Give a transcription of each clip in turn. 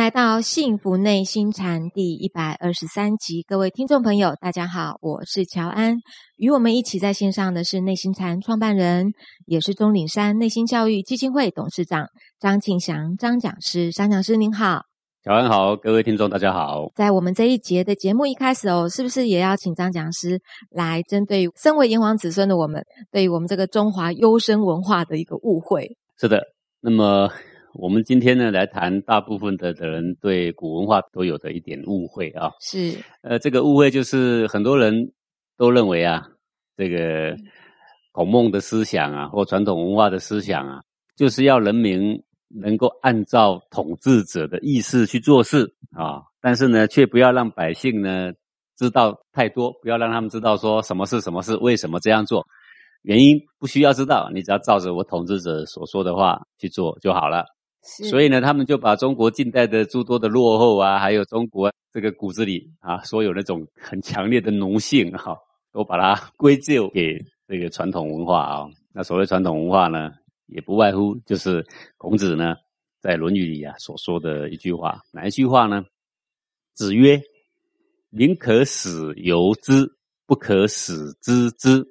来到《幸福内心禅》第一百二十三集，各位听众朋友，大家好，我是乔安。与我们一起在线上的是内心禅创办人，也是钟岭山内心教育基金会董事长张庆祥张讲师。张讲师您好，乔安好，各位听众大家好。在我们这一节的节目一开始哦，是不是也要请张讲师来针对身为炎黄子孙的我们，对于我们这个中华优生文化的一个误会？是的，那么。我们今天呢，来谈大部分的的人对古文化都有的一点误会啊。是，呃，这个误会就是很多人都认为啊，这个孔孟的思想啊，或传统文化的思想啊，就是要人民能够按照统治者的意思去做事啊，但是呢，却不要让百姓呢知道太多，不要让他们知道说什么是什么是为什么这样做，原因不需要知道，你只要照着我统治者所说的话去做就好了。所以呢，他们就把中国近代的诸多的落后啊，还有中国这个骨子里啊，所有那种很强烈的奴性哈，都把它归咎给这个传统文化啊。那所谓传统文化呢，也不外乎就是孔子呢在《论语》里啊所说的一句话，哪一句话呢？子曰：“宁可使由之，不可使知之。”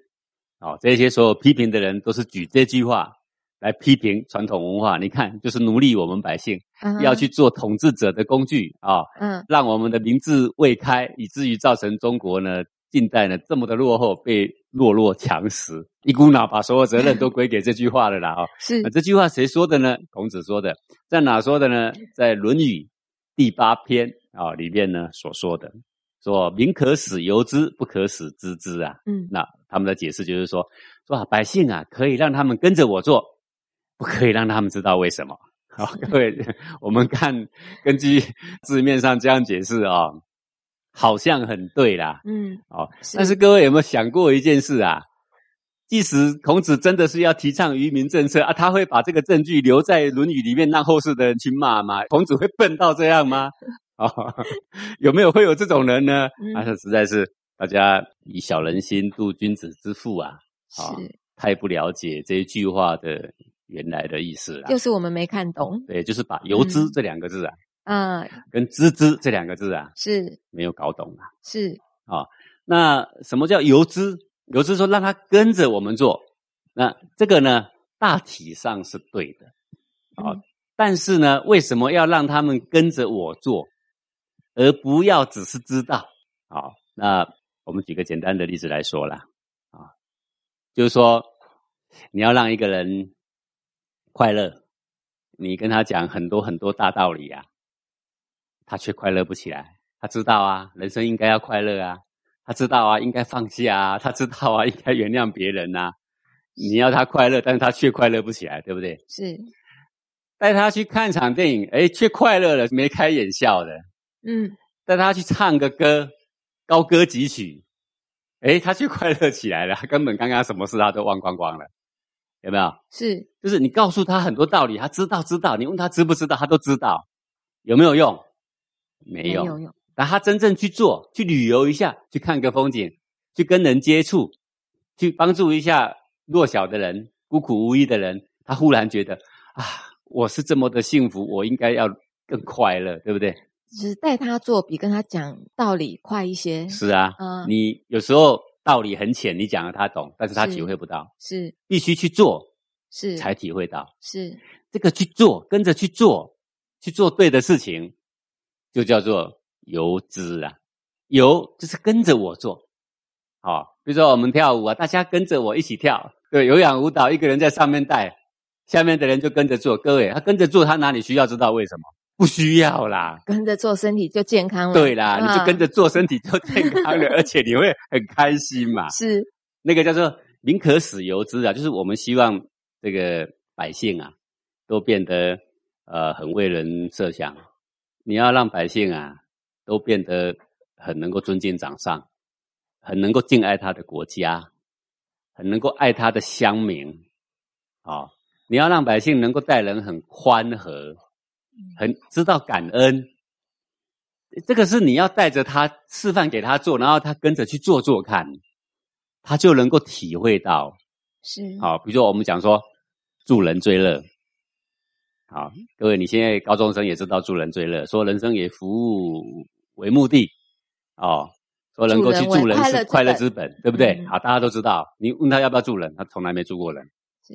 啊，这些所有批评的人都是举这句话。来批评传统文化，你看，就是奴隶我们百姓，要去做统治者的工具啊，嗯，让我们的民智未开，以至于造成中国呢近代呢这么的落后，被弱肉强食，一股脑把所有责任都归给这句话了啦啊！是这句话谁说的呢？孔子说的，在哪说的呢？在《论语》第八篇啊里面呢所说的，说民可使由之，不可使知之啊。嗯，那他们的解释就是说，说啊百姓啊可以让他们跟着我做。不可以让他们知道为什么。好，各位，我们看根据字面上这样解释啊，好像很对啦。嗯，哦，但是各位有没有想过一件事啊？即使孔子真的是要提倡愚民政策啊，他会把这个证据留在《论语》里面，让后世的人去骂吗？孔子会笨到这样吗？哦，有没有会有这种人呢？啊，实在是大家以小人心度君子之腹啊！啊，太不了解这一句话的。原来的意思啊，就是我们没看懂。对，就是把“由之”这两个字啊，嗯，跟“知之”这两个字啊，是没有搞懂啊。是啊，那什么叫“由之”？“由之”说让他跟着我们做，那这个呢，大体上是对的啊。但是呢，为什么要让他们跟着我做，而不要只是知道？好，那我们举个简单的例子来说啦，啊，就是说你要让一个人。快乐，你跟他讲很多很多大道理啊，他却快乐不起来。他知道啊，人生应该要快乐啊，他知道啊，应该放下啊，他知道啊，应该原谅别人呐。你要他快乐，但是他却快乐不起来，对不对？是。带他去看场电影，哎，却快乐了，眉开眼笑的。嗯。带他去唱个歌，高歌几曲，哎，他却快乐起来了，根本刚刚什么事他都忘光光了。有没有？是，就是你告诉他很多道理，他知道知道。你问他知不知道，他都知道。有没有用？没有。用。但他真正去做，去旅游一下，去看个风景，去跟人接触，去帮助一下弱小的人、孤苦无依的人，他忽然觉得啊，我是这么的幸福，我应该要更快乐，对不对？只是带他做，比跟他讲道理快一些。是啊，嗯，你有时候。道理很浅，你讲了他懂，但是他体会不到，是。必须去做，是。才体会到，是。这个去做，跟着去做，去做对的事情，就叫做游资啊，游就是跟着我做，好，比如说我们跳舞啊，大家跟着我一起跳，对，有氧舞蹈，一个人在上面带，下面的人就跟着做，各位他跟着做，他哪里需要知道为什么？不需要啦，跟着做身体就健康了。对啦，你就跟着做身体就健康了，而且你会很开心嘛。是那个叫做“民可使由之”啊，就是我们希望这个百姓啊，都变得呃很为人设想。你要让百姓啊，都变得很能够尊敬长上，很能够敬爱他的国家，很能够爱他的乡民。啊，你要让百姓能够待人很宽和。很知道感恩，这个是你要带着他示范给他做，然后他跟着去做做看，他就能够体会到。是好，比如说我们讲说助人最乐，好，各位，你现在高中生也知道助人最乐，说人生以服务为目的，哦，说能够去助人是快乐之本，对不对？好，大家都知道。你问他要不要助人，他从来没助过人。是，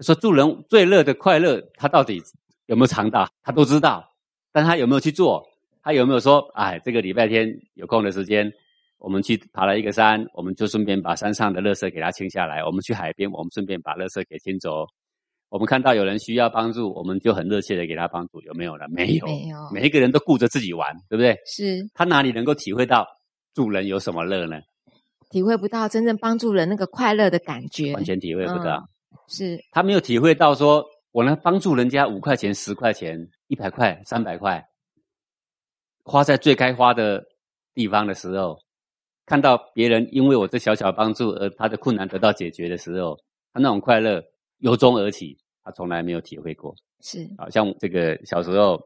说助人最乐的快乐，他到底有没有尝到？他都知道，但他有没有去做？他有没有说，哎，这个礼拜天有空的时间，我们去爬了一个山，我们就顺便把山上的垃圾给他清下来。我们去海边，我们顺便把垃圾给清走。我们看到有人需要帮助，我们就很热切的给他帮助，有没有呢？没有，没有。每一个人都顾着自己玩，对不对？是。他哪里能够体会到助人有什么乐呢？体会不到真正帮助人那个快乐的感觉，完全体会不到。是。他没有体会到说，我呢帮助人家五块钱、十块钱、一百块、三百块，花在最该花的地方的时候，看到别人因为我这小小帮助而他的困难得到解决的时候，他那种快乐由衷而起。他从来没有体会过，是好像这个小时候，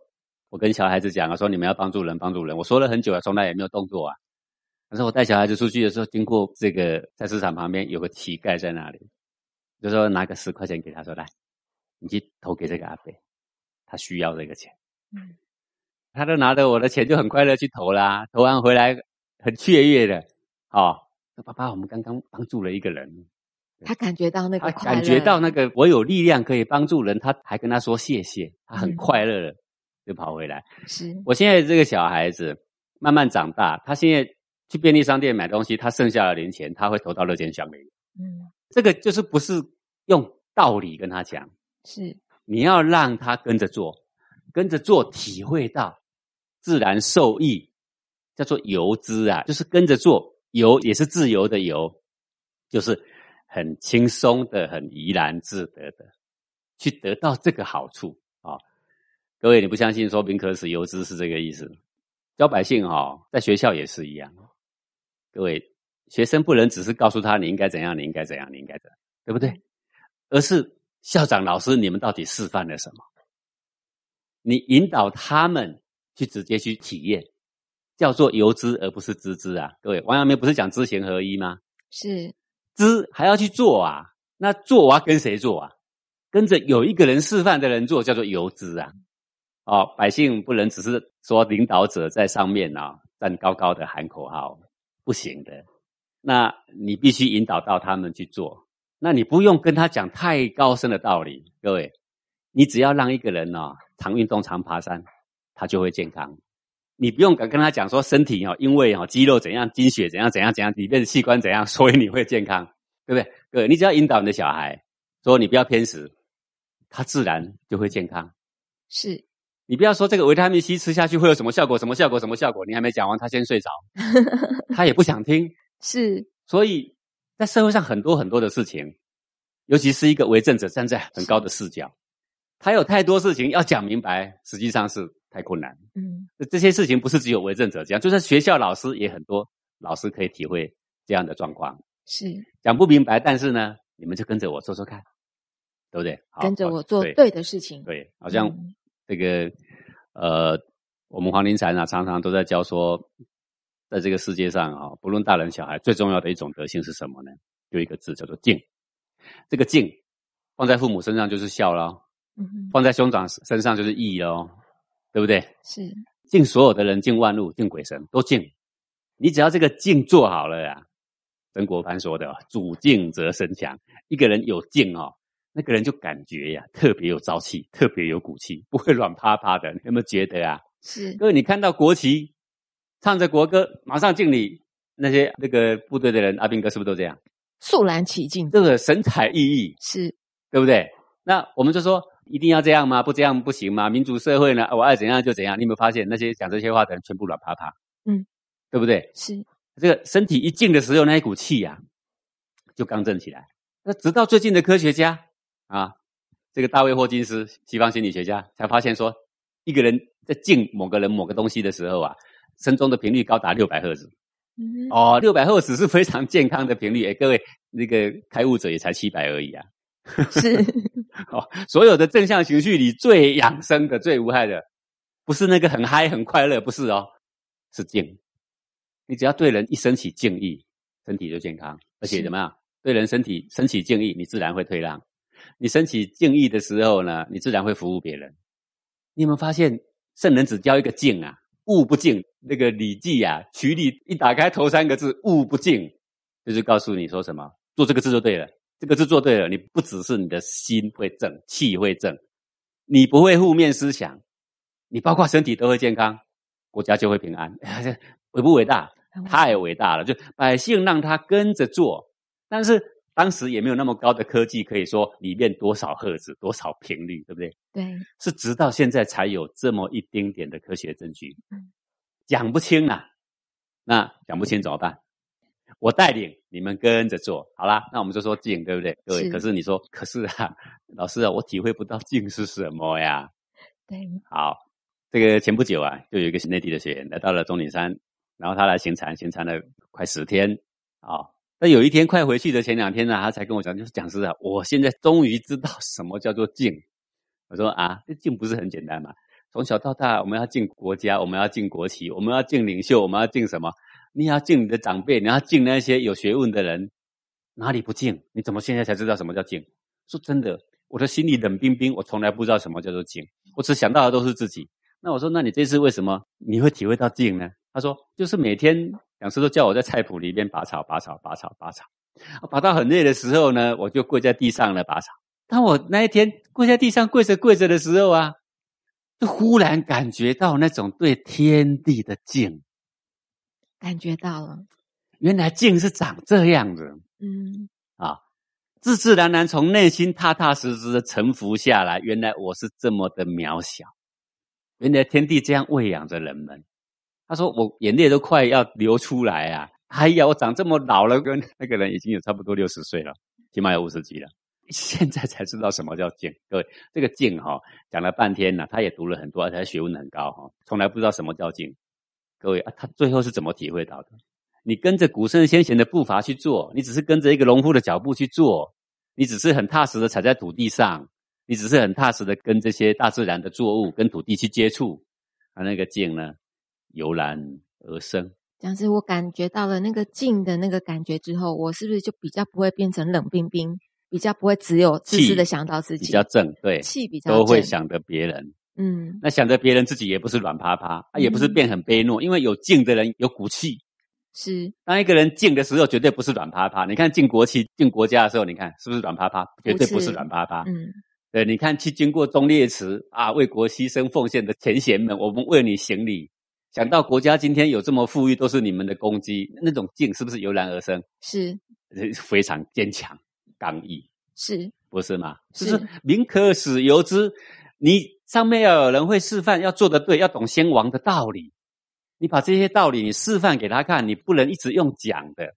我跟小孩子讲啊，说你们要帮助人，帮助人。我说了很久了，从来也没有动作啊。可是我带小孩子出去的时候，经过这个菜市场旁边有个乞丐在那里，就说拿个十块钱给他说来，你去投给这个阿伯，他需要这个钱。嗯，他都拿着我的钱就很快乐去投啦，投完回来很雀跃的，哦，说爸爸，我们刚刚帮助了一个人。他感觉到那个，他感觉到那个，我有力量可以帮助人，他还跟他说谢谢，他很快乐的就跑回来。是我现在这个小孩子慢慢长大，他现在去便利商店买东西，他剩下的零钱他会投到乐天箱里。嗯，这个就是不是用道理跟他讲，是你要让他跟着做，跟着做，体会到自然受益，叫做游资啊，就是跟着做，游也是自由的游，就是。很轻松的、很怡然自得的，去得到这个好处啊！各位，你不相信？说民可使游资是这个意思。教百姓哈，在学校也是一样。各位，学生不能只是告诉他你应该怎样，你应该怎样，你应该怎样，对不对？而是校长、老师，你们到底示范了什么？你引导他们去直接去体验，叫做游资，而不是知之啊！各位，王阳明不是讲知行合一吗？是。知还要去做啊？那做我要跟谁做啊？跟着有一个人示范的人做，叫做游资啊。哦，百姓不能只是说领导者在上面啊，站高高的喊口号，不行的。那你必须引导到他们去做。那你不用跟他讲太高深的道理，各位，你只要让一个人呢常运动、常爬山，他就会健康。你不用敢跟他讲说身体哦，因为哦肌肉怎样，精血怎样怎样怎样，里面的器官怎样，所以你会健康，对不对？各位，你只要引导你的小孩说你不要偏食，他自然就会健康。是，你不要说这个维他命 C 吃下去会有什么效果，什么效果，什么效果，你还没讲完，他先睡着，他也不想听。是，所以在社会上很多很多的事情，尤其是一个为政者站在很高的视角，他有太多事情要讲明白，实际上是。太困难，嗯，这些事情不是只有为政者这样，就算学校老师也很多，老师可以体会这样的状况。是讲不明白，但是呢，你们就跟着我做做看，对不对？跟着我做对的事情。对，好像这个呃，我们黄林禅啊，常常都在教说，在这个世界上啊，不论大人小孩，最重要的一种德性是什么呢？有一个字叫做敬。这个敬放在父母身上就是孝喽，放在兄长身上就是义哦。对不对？是敬所有的人，敬万物，敬鬼神，都敬。你只要这个敬做好了呀，曾国藩说的“主敬则身强”。一个人有敬哦，那个人就感觉呀，特别有朝气，特别有骨气，不会软趴趴的。你有没有觉得啊？是。各位，你看到国旗，唱着国歌，马上敬礼。那些那个部队的人，阿兵哥是不是都这样？肃然起敬，这个神采奕奕，是对不对？那我们就说。一定要这样吗？不这样不行吗？民主社会呢？我爱怎样就怎样。你有没有发现那些讲这些话的人全部软趴趴？嗯，对不对？是这个身体一静的时候，那一股气呀就刚正起来。那直到最近的科学家啊，这个大卫霍金斯，西方心理学家才发现说，一个人在敬某个人某个东西的时候啊，声中的频率高达六百赫兹。哦，六百赫兹是非常健康的频率。哎，各位，那个开悟者也才七百而已啊。是，哦，所有的正向情绪里最养生的、最无害的，不是那个很嗨、很快乐，不是哦，是敬。你只要对人一升起敬意，身体就健康，而且怎么样？对人身体升起敬意，你自然会退让。你升起敬意的时候呢，你自然会服务别人。你有没有发现圣人只教一个敬啊？物不敬，那个《礼记》呀，《曲礼》一打开头三个字“物不敬”，就是告诉你说什么，做这个字就对了。这个字做对了，你不只是你的心会正，气会正，你不会负面思想，你包括身体都会健康，国家就会平安。伟不伟大？太伟大了！就百姓让他跟着做，但是当时也没有那么高的科技，可以说里面多少赫兹、多少频率，对不对？对，是直到现在才有这么一丁点的科学证据，讲不清啊。那讲不清怎么办？我带领你们跟着做好啦，那我们就说静，对不对？各位，可是你说，可是啊，老师啊，我体会不到静是什么呀？对，好，这个前不久啊，就有一个内地的学员来到了钟岭山，然后他来行禅，行禅了快十天啊。那有一天快回去的前两天呢，他才跟我讲，就是讲师啊，我现在终于知道什么叫做静。我说啊，这静不是很简单嘛？从小到大，我们要敬国家，我们要敬国旗，我们要敬领袖，我们要敬什么？你要敬你的长辈，你要敬那些有学问的人，哪里不敬？你怎么现在才知道什么叫敬？说真的，我的心里冷冰冰，我从来不知道什么叫做敬，我只想到的都是自己。那我说，那你这次为什么你会体会到敬呢？他说，就是每天讲师都叫我在菜圃里边拔草、拔草、拔草、拔草，拔到很累的时候呢，我就跪在地上了拔草。当我那一天跪在地上跪着跪着的时候啊，就忽然感觉到那种对天地的敬。感觉到了，原来敬是长这样子。嗯，啊，自自然然从内心踏踏实实的臣服下来。原来我是这么的渺小，原来天地这样喂养着人们。他说我眼泪都快要流出来啊！哎呀，我长这么老了，跟那个人已经有差不多六十岁了，起码有五十几了。现在才知道什么叫静。各位，这个静哈，讲了半天呢，他也读了很多，而且学问很高哈，从来不知道什么叫静。各位啊，他最后是怎么体会到的？你跟着古圣先贤的步伐去做，你只是跟着一个农夫的脚步去做，你只是很踏实的踩在土地上，你只是很踏实的跟这些大自然的作物、跟土地去接触，啊，那个静呢，油然而生。讲是我感觉到了那个静的那个感觉之后，我是不是就比较不会变成冷冰冰，比较不会只有自私的想到自己，比较正，对，气比较都会想着别人。嗯，那想着别人自己也不是软趴趴，啊也不是变很卑懦，因为有静的人有骨气。是，当一个人静的时候，绝对不是软趴趴。你看进国旗、进国家的时候，你看是不是软趴趴？绝对不是软趴趴。嗯，对，你看去经过忠烈祠啊，为国牺牲奉献的前贤们，我们为你行礼。想到国家今天有这么富裕，都是你们的功绩，那种敬是不是油然而生？是，非常坚强刚毅，是不是嘛？是，民可使由之，你。上面要有人会示范，要做的对，要懂先王的道理。你把这些道理你示范给他看，你不能一直用讲的。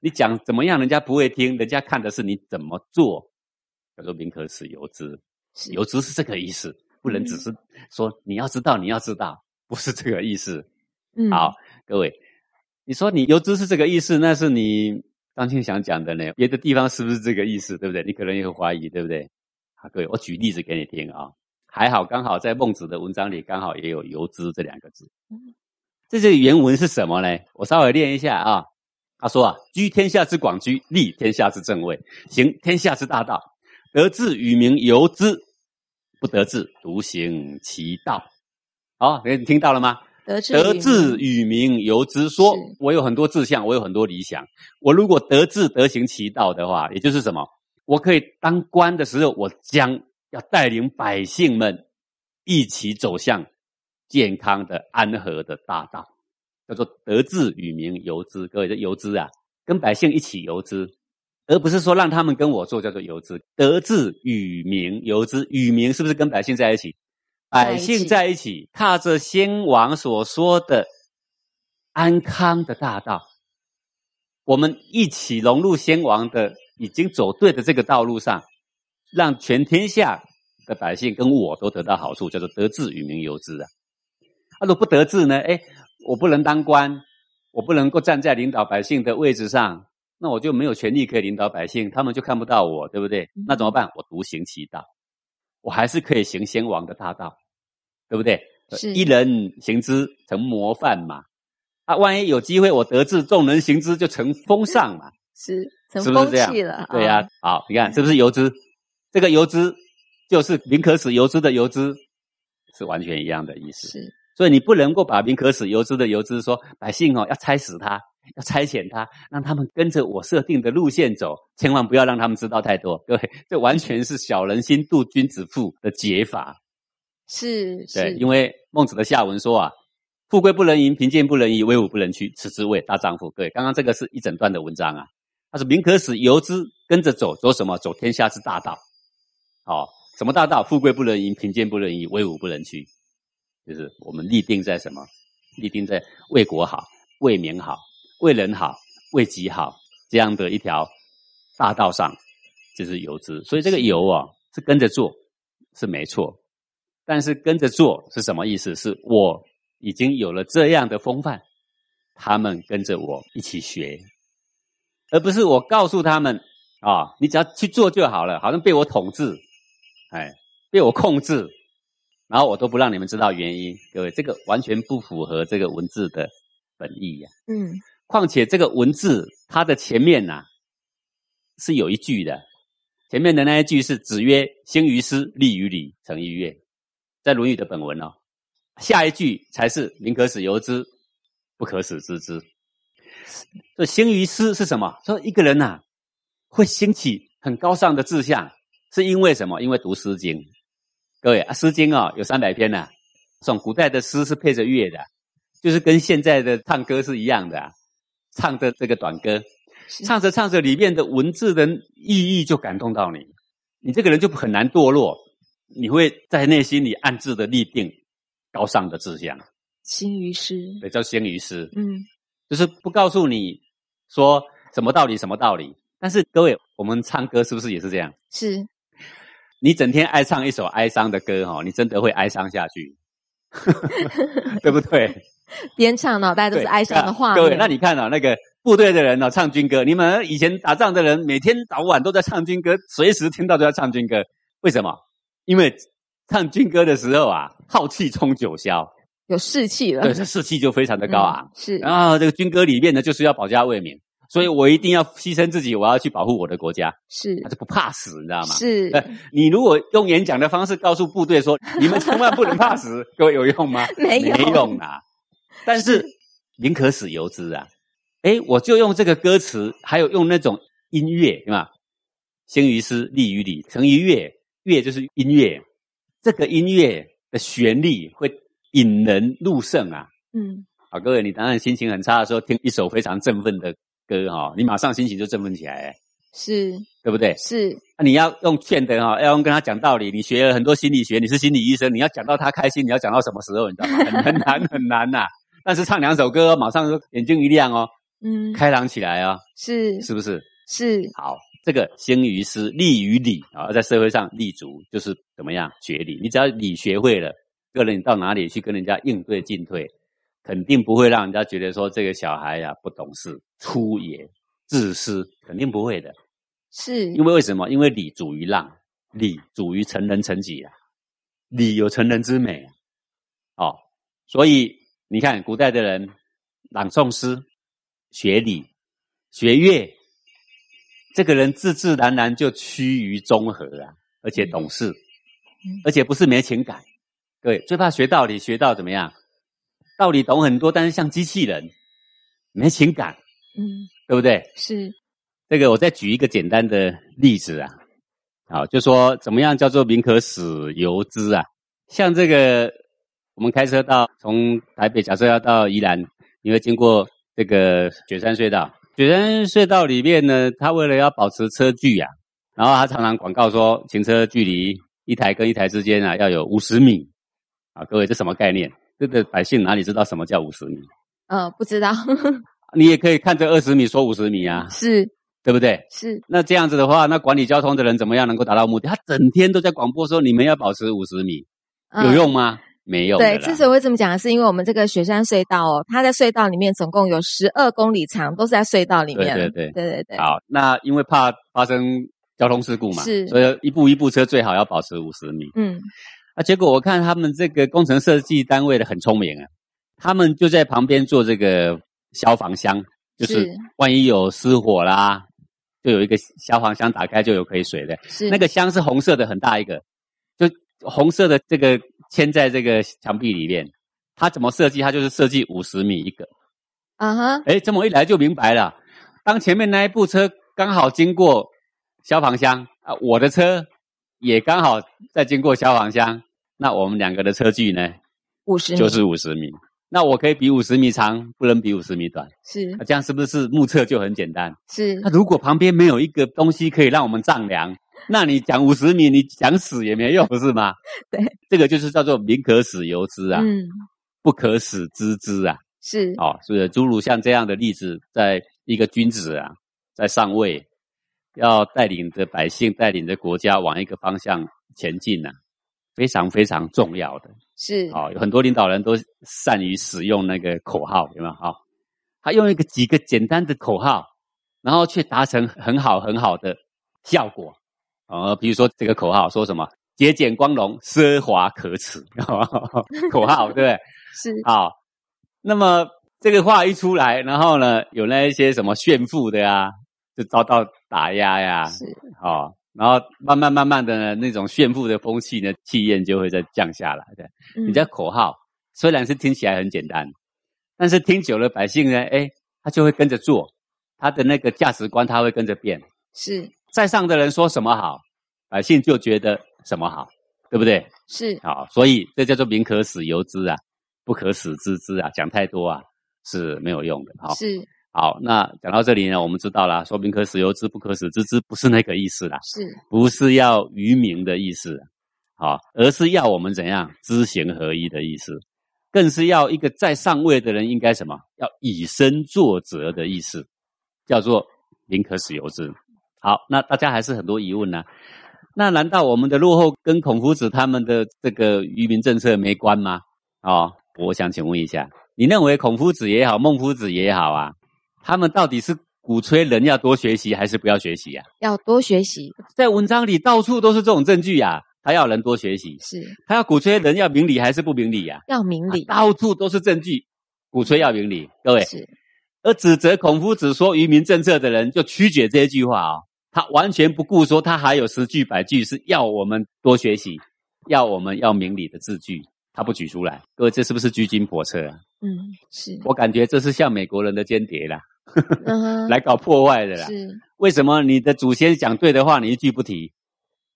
你讲怎么样，人家不会听，人家看的是你怎么做。叫做“民可使由之”，由之是这个意思，不能只是说你要知道，你要知道，不是这个意思。嗯，好，各位，你说你游资是这个意思，那是你当前想讲的呢？别的地方是不是这个意思？对不对？你可能也会怀疑，对不对？好，各位，我举例子给你听啊。还好，刚好在孟子的文章里，刚好也有“游资”这两个字。这些原文是什么呢？我稍微念一下啊。他说啊：“居天下之广居，立天下之正位，行天下之大道。得志与民，由之；不得志，独行其道。”好，你听到了吗？德智与民，由之。说我有很多志向，我有很多理想。我如果德智，德行其道的话，也就是什么？我可以当官的时候，我将。要带领百姓们一起走向健康的、安和的大道，叫做德智与民游之。各位，这游之啊，跟百姓一起游之，而不是说让他们跟我做，叫做游之。德智与民游之，与民是不是跟百姓在一起？百姓在一起，踏着先王所说的安康的大道，我们一起融入先王的已经走对的这个道路上。让全天下的百姓跟我都得到好处，叫做得志与民由之啊。啊，如果不得志呢？哎，我不能当官，我不能够站在领导百姓的位置上，那我就没有权利可以领导百姓，他们就看不到我，对不对？那怎么办？我独行其道，我还是可以行先王的大道，对不对？是一人行之成模范嘛。啊，万一有机会我得志，众人行之就成风尚嘛。是，成风气了。对呀，好，你看是不是游之？这个油脂就是民可使油脂的油脂，是完全一样的意思。是，所以你不能够把民可使油脂的油脂说百姓哦要拆死他，要差遣他，让他们跟着我设定的路线走，千万不要让他们知道太多。各位，这完全是小人心度君子腹的解法。是，对，是，因为孟子的下文说啊，富贵不能淫，贫贱不能移，威武不能屈，此之谓大丈夫。各位，刚刚这个是一整段的文章啊。他说：“民可使由之，跟着走，走什么？走天下之大道。好、什么大道？富贵不能淫，贫贱不能移，威武不能屈。就是我们立定在什么？立定在为国好、为民好、为人好、为己好这样的一条大道上，就是由之。所以这个由啊，是跟着做是没错，但是跟着做是什么意思？是我已经有了这样的风范，他们跟着我一起学。”而不是我告诉他们啊，你只要去做就好了，好像被我统治，哎，被我控制，然后我都不让你们知道原因。各位，这个完全不符合这个文字的本意呀、嗯，况且这个文字它的前面呐、是有一句的，前面的那一句是“子曰：兴于诗，立于礼，成于乐”，在《论语》的本文哦。下一句才是“宁可使由之，不可使知之”。所以兴于诗是什么？说一个人呐、会兴起很高尚的志向，是因为什么？因为读《诗经》。各位，啊《诗经》哦有三百篇呐、这种古代的诗是配着乐的，就是跟现在的唱歌是一样的、啊，唱着这个短歌，唱着唱着里面的文字的意义就感动到你，你这个人就很难堕落，你会在内心里暗自的立定高尚的志向，兴于诗，对，叫先于诗。嗯，就是不告诉你说什么道理什么道理。但是各位，我们唱歌是不是也是这样？是，你整天爱唱一首哀伤的歌哈，你真的会哀伤下去，对不对？边唱脑袋都是哀伤的画各位，那你看啊，那个部队的人呢、唱军歌，你们以前打仗的人，每天早晚都在唱军歌，随时听到都在唱军歌。为什么？因为唱军歌的时候啊，浩气冲九霄，有士气了，对，这士气就非常的高昂。嗯是，然后这个军歌里面呢，就是要保家卫民，所以我一定要牺牲自己，我要去保护我的国家，是他就不怕死，你知道吗？是，呃你如果用演讲的方式告诉部队说，你们千万不能怕死，各位有用吗？没有没用啊。但是宁可死犹之啊，哎，我就用这个歌词，还有用那种音乐，对吧？兴于诗，立于礼，成于乐。乐就是音乐，这个音乐的旋律会引人入胜啊。嗯，好，各位，你当然心情很差的时候，听一首非常振奋的歌哈、你马上心情就振奋起来，是对不对？是，那你要用劝的哈，要用跟他讲道理。你学了很多心理学，你是心理医生，你要讲到他开心，你要讲到什么时候？你知道吗？很很难很难呐、但是唱两首歌，马上就眼睛一亮哦，嗯，开朗起来啊、是是不是？是好，这个兴于诗，立于礼啊，在社会上立足，就是怎么样学礼。你只要礼学会了，个人你到哪里去跟人家应对进退，肯定不会让人家觉得说这个小孩呀、不懂事、粗野、自私，肯定不会的。是，因为为什么？因为礼主于让，礼主于成人成己啊，礼有成人之美啊哦，所以你看古代的人朗诵诗、学礼、学乐，这个人自自然然就趋于中和啊，而且懂事，而且不是没情感。各位最怕学道理，学到怎么样？道理懂很多，但是像机器人，没情感，嗯，对不对？是这个我再举一个简单的例子啊，好，就说怎么样叫做民可使由之啊？像这个，我们开车到从台北，假设要到宜兰，你会经过这个雪山隧道。雪山隧道里面呢，他为了要保持车距啊，然后他常常广告说行车距离一台跟一台之间啊要有五十米啊。各位，这什么概念？这个百姓哪里知道什么叫五十米？呃，不知道，你也可以看着二十米说五十米啊，是对不对？是那这样子的话，那管理交通的人怎么样能够达到目的？他整天都在广播说你们要保持五十米，有嗯用吗？没有对，之所以会这么讲，是因为我们这个雪山隧道哦，它在隧道里面总共有十二公里长，都是在隧道里面。对对对对对对好，那因为怕发生交通事故嘛，是所以一步一步车最好要保持五十米。嗯，啊，结果我看他们这个工程设计单位的很聪明啊，他们就在旁边做这个消防箱，就是是万一有失火啦，就有一个消防箱，打开就有可以水的。是那个箱是红色的，很大一个，就红色的这个嵌在这个墙壁里面。它怎么设计？它就是设计五十米一个。啊哈，哎，这么一来就明白了。当前面那一部车刚好经过消防箱啊，我的车也刚好在经过消防箱，那我们两个的车距呢，五十就是五十米。那我可以比五十米长，不能比五十米短。是那这样是不是目测就很简单？是那如果旁边没有一个东西可以让我们丈量，那你讲五十米，你讲死也没用，不是吗？对，这个就是叫做民可使由之啊，嗯不可使知之啊。是哦，是诸如像这样的例子，在一个君子啊，在上位，要带领着百姓，带领着国家往一个方向前进呢、非常非常重要的。是哦，有很多领导人都善于使用那个口号，有没有？好、他用一个几个简单的口号，然后却达成很好很好的效果。呃，比如说这个口号说什么“节俭光荣，奢华可耻”，口号对不对？是好，那么这个话一出来，然后呢，有那一些什么炫富的呀，就遭到打压呀，是哦，然后慢慢慢慢的呢，那种炫富的风气呢，气焰就会再降下来的。嗯你的口号虽然是听起来很简单，但是听久了，百姓呢，哎，他就会跟着做，他的那个价值观他会跟着变。是在上的人说什么好，百姓就觉得什么好，对不对？是好，所以这叫做民可使由之啊，不可使知之啊，讲太多啊是没有用的。好，是好，那讲到这里呢，我们知道了，说民可使由之，不可使知之，不是那个意思啦，是不是要愚民的意思，好，而是要我们怎样知行合一的意思，更是要一个在上位的人应该什么，要以身作则的意思，叫做民可使由之。好，那大家还是很多疑问呢、那难道我们的落后跟孔夫子他们的这个愚民政策没关吗？哦，我想请问一下，你认为孔夫子也好，孟夫子也好啊，他们到底是鼓吹人要多学习，还是不要学习啊？要多学习，在文章里到处都是这种证据呀、他要人多学习，是他要鼓吹人要明理还是不明理呀、要明理，到处都是证据，鼓吹要明理。各位，是而指责孔夫子说愚民政策的人，就曲解这一句话哦，他完全不顾说他还有十句百句是要我们多学习，要我们要明理的字句，他不举出来。各位，这是不是居心叵测啊？嗯是我感觉这是像美国人的间谍啦，来搞破坏的啦。是为什么你的祖先讲对的话，你一句不提？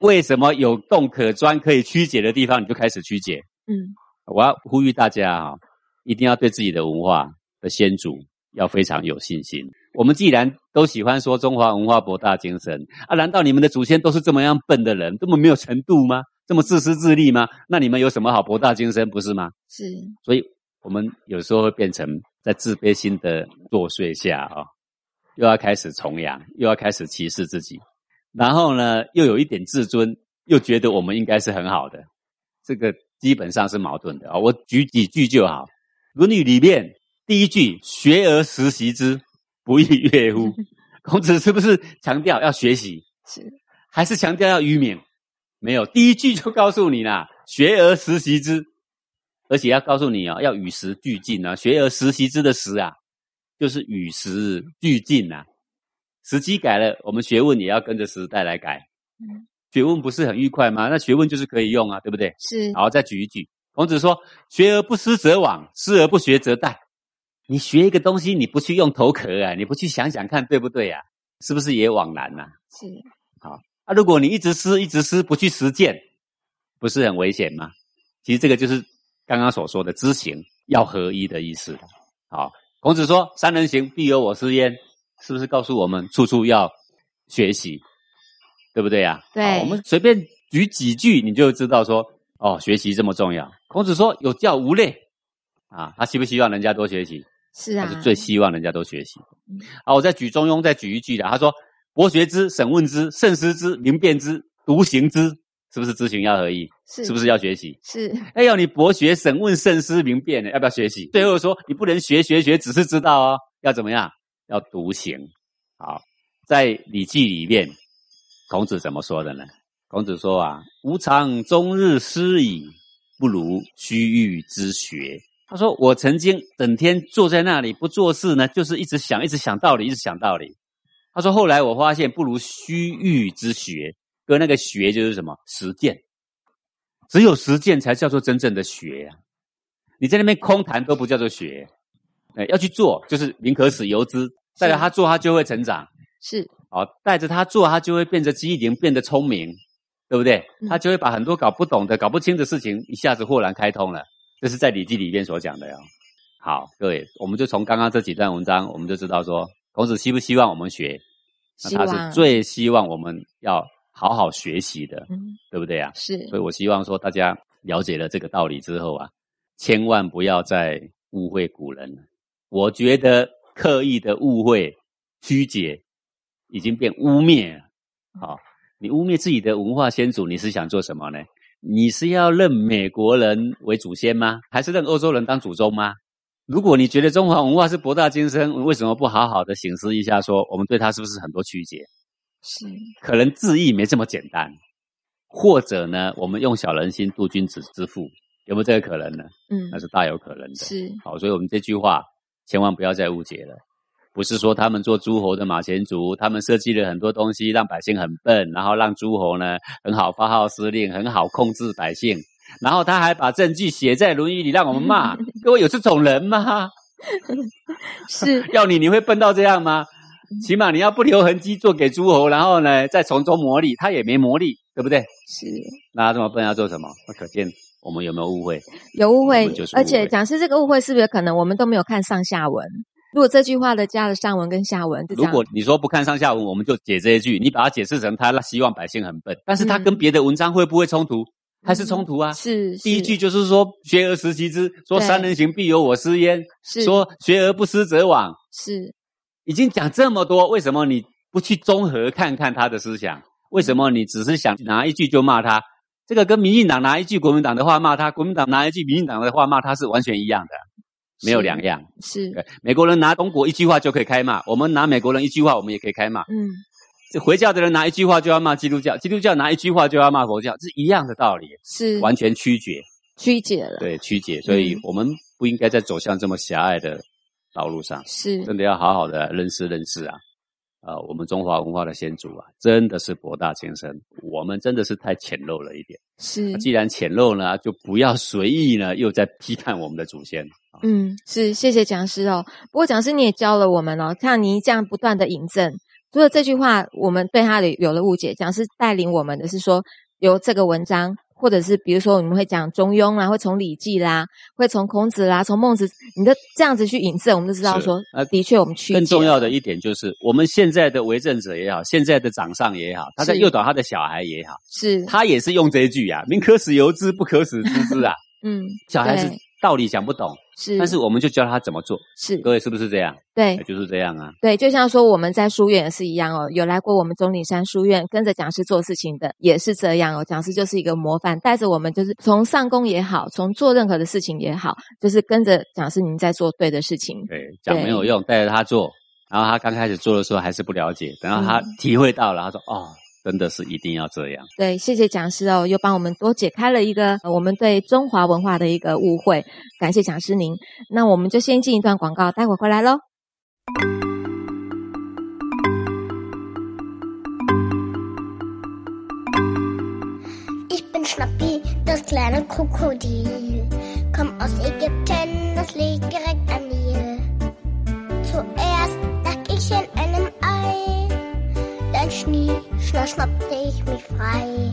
为什么有洞可钻、可以曲解的地方，你就开始曲解？嗯我要呼吁大家啊、一定要对自己的文化的先祖要非常有信心。我们既然都喜欢说中华文化博大精深啊，难道你们的祖先都是这么样笨的人，这么没有程度吗？这么自私自利吗？那你们有什么好博大精深，不是吗？是所以我们有时候会变成在自卑心的作祟下啊、又要开始崇洋，又要开始歧视自己，然后呢，又有一点自尊，又觉得我们应该是很好的，这个基本上是矛盾的啊、我举几句就好，《论语》里面第一句“学而时习之，不亦乐乎”，孔子是不是强调要学习，是还是强调要愚民？没有，第一句就告诉你啦，“ 学而时习之”，而且要告诉你啊、要与时俱进啊，“学而时习之”的“时”啊，就是与时俱进呐、时机改了，我们学问也要跟着时代来改。嗯学问不是很愉快吗？那学问就是可以用啊，对不对？是好，再举一举，孔子说：“学而不思则罔，思而不学则殆。”你学一个东西，你不去用头壳啊，你不去想想看对不对啊？是不是也枉然呐、是好啊，如果你一直思一直思，不去实践，不是很危险吗？其实这个就是刚刚所说的知行要合一的意思。好，孔子说“三人行，必有我师焉”，是不是告诉我们处处要学习，对不对呀、对我们随便举几句，你就知道说哦，学习这么重要。孔子说“有教无类”，啊，他希不希望人家多学习？是啊，他是最希望人家都学习啊。我再举中庸，再举一句的，他说：“博学之，审问之，慎思之，明辨之，独行之。”是不是知行要合一？是是不是要学习？是哎呦你博学、审问、慎思、明辨呢？要不要学习？最后说你不能学学学，只是知道哦，要怎么样？要独行。好，在《礼记》里面，孔子怎么说的呢？孔子说啊：“吾尝终日思矣，不如须臾之学。”他说：“我曾经整天坐在那里不做事呢，就是一直想，一直想道理，一直想道理。他说后来我发现不如虚域之学，跟那个学就是什么实践，只有实践才叫做真正的学呀。你在那边空谈都不叫做学，哎，要去做，就是宁可死由之，带着他做，他就会成长。是，哦，带着他做，他就会变得机灵，变得聪明，对不对？他就会把很多搞不懂的、搞不清的事情，一下子豁然开通了。这是在《礼记》里面所讲的哟。好，各位，我们就从刚刚这几段文章，我们就知道说，孔子希不希望我们学？那他是最希望我们要好好学习的，对不对啊？是。所以我希望说，大家了解了这个道理之后啊。千万不要再误会古人了。我觉得刻意的误会、曲解，已经变污蔑了。好，你污蔑自己的文化先祖，你是想做什么呢？你是要认美国人为祖先吗？还是认欧洲人当祖宗吗？如果你觉得中华文化是博大精深，为什么不好好的醒思一下，说我们对它是不是很多曲解？是，可能字义没这么简单，或者呢，我们用小人心度君子之腹。有没有这个可能呢？嗯，那是大有可能的。是好，所以我们这句话千万不要再误解了。不是说他们做诸侯的马前卒，他们设计了很多东西让百姓很笨，然后让诸侯呢很好发号施令，很好控制百姓。然后他还把证据写在《论语》里让我们骂。各位有这种人吗？是 要你你会笨到这样吗？起码你要不留痕迹做给诸侯，然后呢再从中磨砺，他也没磨砺，对不对？是。那他这么笨要做什么？那可见。我们有没有误会？有误会，而且讲师这个误会是不是可能我们都没有看上下文？如果这句话的加了上文跟下文，如果你说不看上下文，我们就解这一句，你把它解释成他希望百姓很笨，但是他跟别的文章会不会冲突？还是冲突啊？是第一句就是说学而时习之，说三人行必有我师焉，说学而不思则罔，是。已经讲这么多，为什么你不去综合看看他的思想？为什么你只是想拿一句就骂他？这个跟民进党拿一句国民党的话骂他，国民党拿一句民进党的话骂他是完全一样的，没有两样。是，美国人拿中国一句话就可以开骂，我们拿美国人一句话，我们也可以开骂。嗯，这回教的人拿一句话就要骂基督教，基督教拿一句话就要骂佛教，是一样的道理。是，完全曲解，曲解了。对，曲解，所以我们不应该再走向这么狭隘的道路上。是，真的要好好的认识认识啊。啊，我们中华文化的先祖啊，真的是博大精深。我们真的是太浅陋了一点。是，既然浅陋呢，就不要随意呢，又在批判我们的祖先。嗯，是，谢谢讲师哦。不过讲师你也教了我们哦，像你这样不断的引证，除了这句话，我们对他的有了误解。讲师带领我们的是说，由这个文章。或者是比如说，我们会讲中庸啦，会从礼记啦，会从孔子啦，从孟子，你的这样子去引证，我们就知道说，呃，的确我们去。更重要的一点就是，我们现在的为政者也好，现在的掌上也好，他在诱导他的小孩也好，是，他也是用这一句啊，“民可使由之，不可使知之 ”啊。嗯，小孩子。道理讲不懂，是，但是我们就教他怎么做，是，各位是不是这样？对，就是这样啊。对，就像说我们在书院也是一样哦，有来过我们钟岭山书院跟着讲师做事情的，也是这样哦。讲师就是一个模范，带着我们就是从上工也好，从做任何的事情也好，就是跟着讲师您在做对的事情。对，讲没有用，带着他做，然后他刚开始做的时候还是不了解，等到他体会到了，他说哦。真的是一定要这样。对，谢谢讲师哦，又帮我们多解开了一个我们对中华文化的一个误会。感谢讲师您。那我们就先进一段广告，待会回来喽。Schna, schnappte ich mich frei.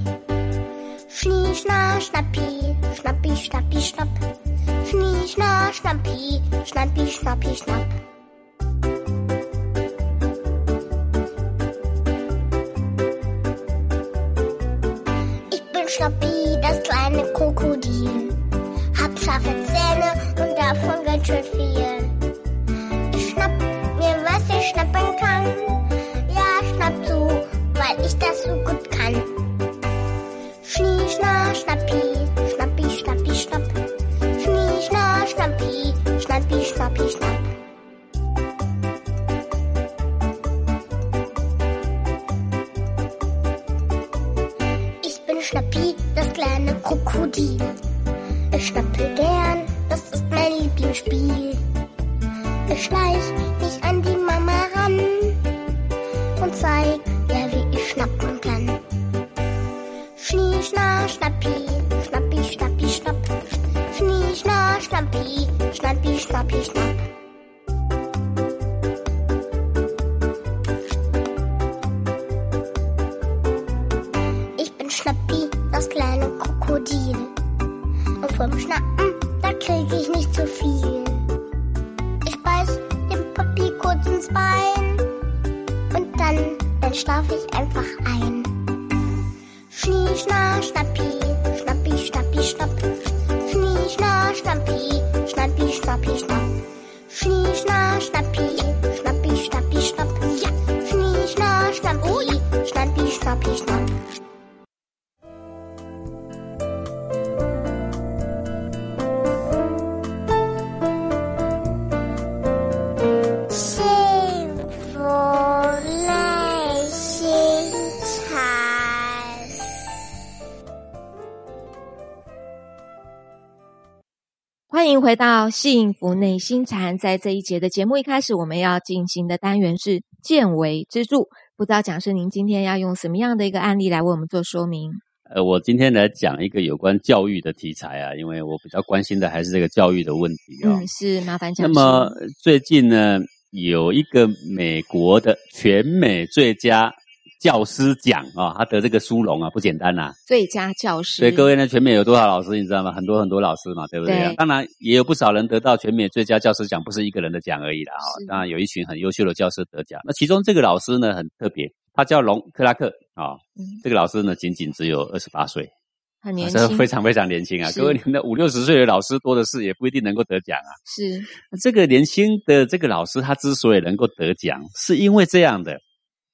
Schnie, schna, schnappi, schnappi, schnappi, schnapp. Schnie, schna, schnappi, schnappi, schnappi, schnapp. Ich bin Schnappi, das kleine Krokodil. Hab scharfe Zähne und davon ganz schön viel. 回到幸福内心禅。在这一节的节目一开始，我们要进行的单元是见微知著。不知道讲师您今天要用什么样的一个案例来为我们做说明？呃，我今天来讲一个有关教育的题材啊，因为我比较关心的还是这个教育的问题啊、嗯，是麻烦讲那。么最近呢，有一个美国的全美最佳教师奖啊、他得这个殊荣啊，不简单呐、最佳教师，所以各位呢，全美有多少老师你知道吗？很多很多老师嘛，对不对？对当然也有不少人得到全美最佳教师奖，不是一个人的奖而已啦。哈、是当然有一群很优秀的教师得奖。那其中这个老师呢很特别，他叫龙克拉克啊、嗯这个老师呢仅仅只有二十八岁，很年这轻，非常非常年轻啊！各位，你们的五六十岁的老师多的是，也不一定能够得奖啊。是这个年轻的这个老师，他之所以能够得奖，是因为这样的，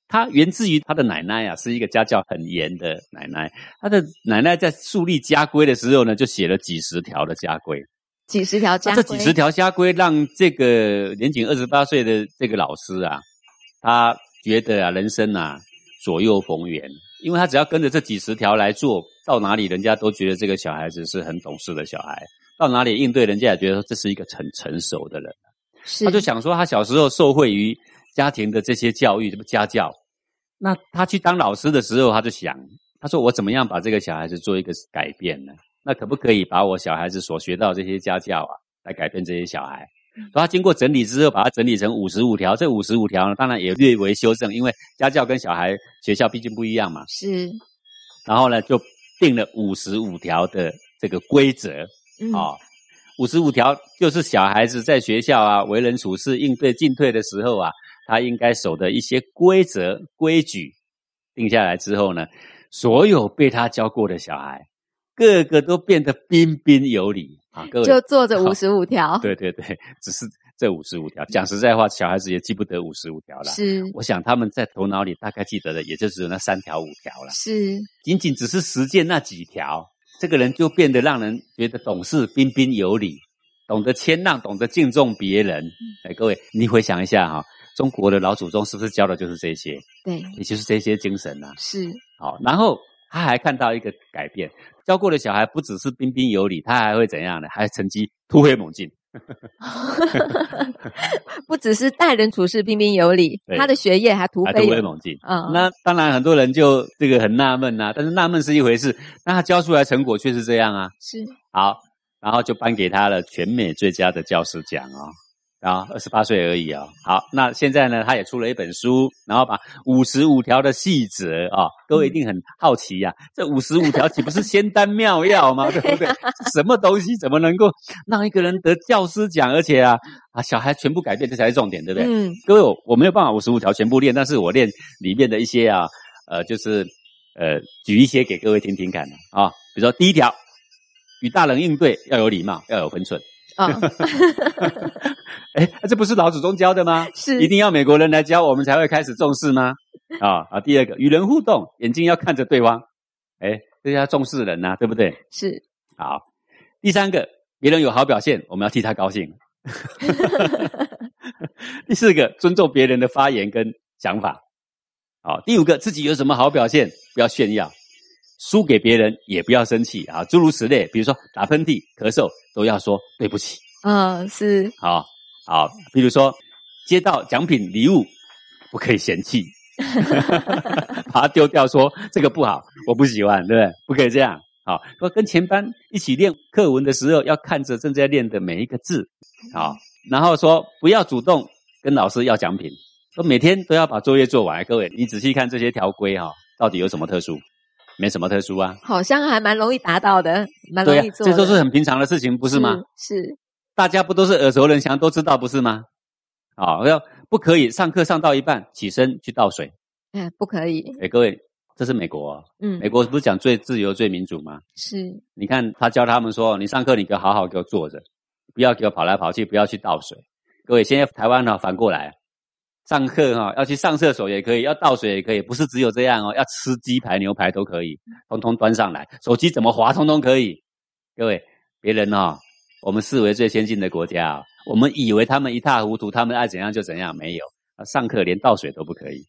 他源自于他的奶奶啊，是一个家教很严的奶奶。他的奶奶在树立家规的时候呢，就写了几十条的家规。几十条家规，那这几十条家规，让这个年仅二十八岁的这个老师啊，他觉得啊，人生啊左右逢源，因为他只要跟着这几十条来做，到哪里人家都觉得这个小孩子是很懂事的小孩，到哪里应对人家也觉得这是一个很成熟的人。是他就想说，他小时候受惠于家庭的这些教育，什么家教。那他去当老师的时候，他就想，他说我怎么样把这个小孩子做一个改变呢？那可不可以把我小孩子所学到这些家教啊，来改变这些小孩？所以他经过整理之后，把它整理成五十五条。这五十五条呢，当然也略为修正，因为家教跟小孩学校毕竟不一样嘛。是然后呢，就定了五十五条的这个规则。嗯啊，五十五条就是小孩子在学校啊为人处事、应对进退的时候啊，他应该守的一些规则规矩定下来之后呢，所有被他教过的小孩，个个都变得彬彬有礼啊！各位就做着五十五条，对对对，只是这五十五条。讲实在话，小孩子也记不得五十五条了。是我想他们在头脑里大概记得的，也就只有那三条五条了。是仅仅只是实践那几条，这个人就变得让人觉得懂事、彬彬有礼，懂得谦让，懂得敬重别人。哎，各位，你回想一下哈、中国的老祖宗是不是教的就是这些？对也就是这些精神呐、是好，然后他还看到一个改变，教过的小孩不只是彬彬有礼，他还会怎样呢？还成绩突飞猛进。不只是待人处事彬彬有礼，他的学业还突还飞猛进。嗯那当然很多人就这个很纳闷呐，但是纳闷是一回事，那他教出来成果却是这样啊。是好，然后就颁给他了全美最佳的教师奖哦。啊，二十八岁而已哦。好，那现在呢，他也出了一本书，然后把五十五条的细则啊、各位一定很好奇呀、这五十五条岂不是仙丹妙药吗？对不对？什么东西怎么能够让一个人得教师奖？而且啊啊，小孩全部改变，这才是重点，对不对？嗯各位，我我没有办法五十五条全部练，但是我练里面的一些啊，呃，就是呃，举一些给各位听听看啊。比如说第一条，与大人应对要有礼貌，要有分寸。啊 哎，这不是老祖宗教的吗？是一定要美国人来教我们才会开始重视吗？啊啊，第二个，与人互动，眼睛要看着对方，哎，这要重视人呐、对不对？是好，第三个，别人有好表现，我们要替他高兴。第四个，尊重别人的发言跟想法。好，第五个，自己有什么好表现，不要炫耀，输给别人也不要生气啊，诸如此类。比如说打喷嚏、咳嗽，都要说对不起。嗯是好，好，比如说接到奖品礼物，不可以嫌弃，把它丢掉，说这个不好，我不喜欢，对不对？不可以这样。好，说跟前班一起练课文的时候，要看着正在练的每一个字，好，然后说不要主动跟老师要奖品，说每天都要把作业做完。各位，你仔细看这些条规哈，到底有什么特殊？没什么特殊啊，好像还蛮容易达到的，蛮容易做的。这都是很平常的事情，不是吗？是，大家不都是耳熟能详，都知道不是吗？啊，要不可以上课上到一半起身去倒水？哎，不可以。哎，各位，这是美国，嗯，美国不是讲最自由、最民主吗？是。你看他教他们说，你上课你给我好好给我坐着，不要给我跑来跑去，不要去倒水。各位，现在台湾呢反过来。上课哈，要去上厕所也可以，要倒水也可以，不是只有这样哦，要吃鸡排、牛排都可以，通通端上来。手机怎么滑，通通可以。各位，别人哦，我们视为最先进的国家，我们以为他们一塌糊涂，他们爱怎样就怎样，没有。上课连倒水都不可以，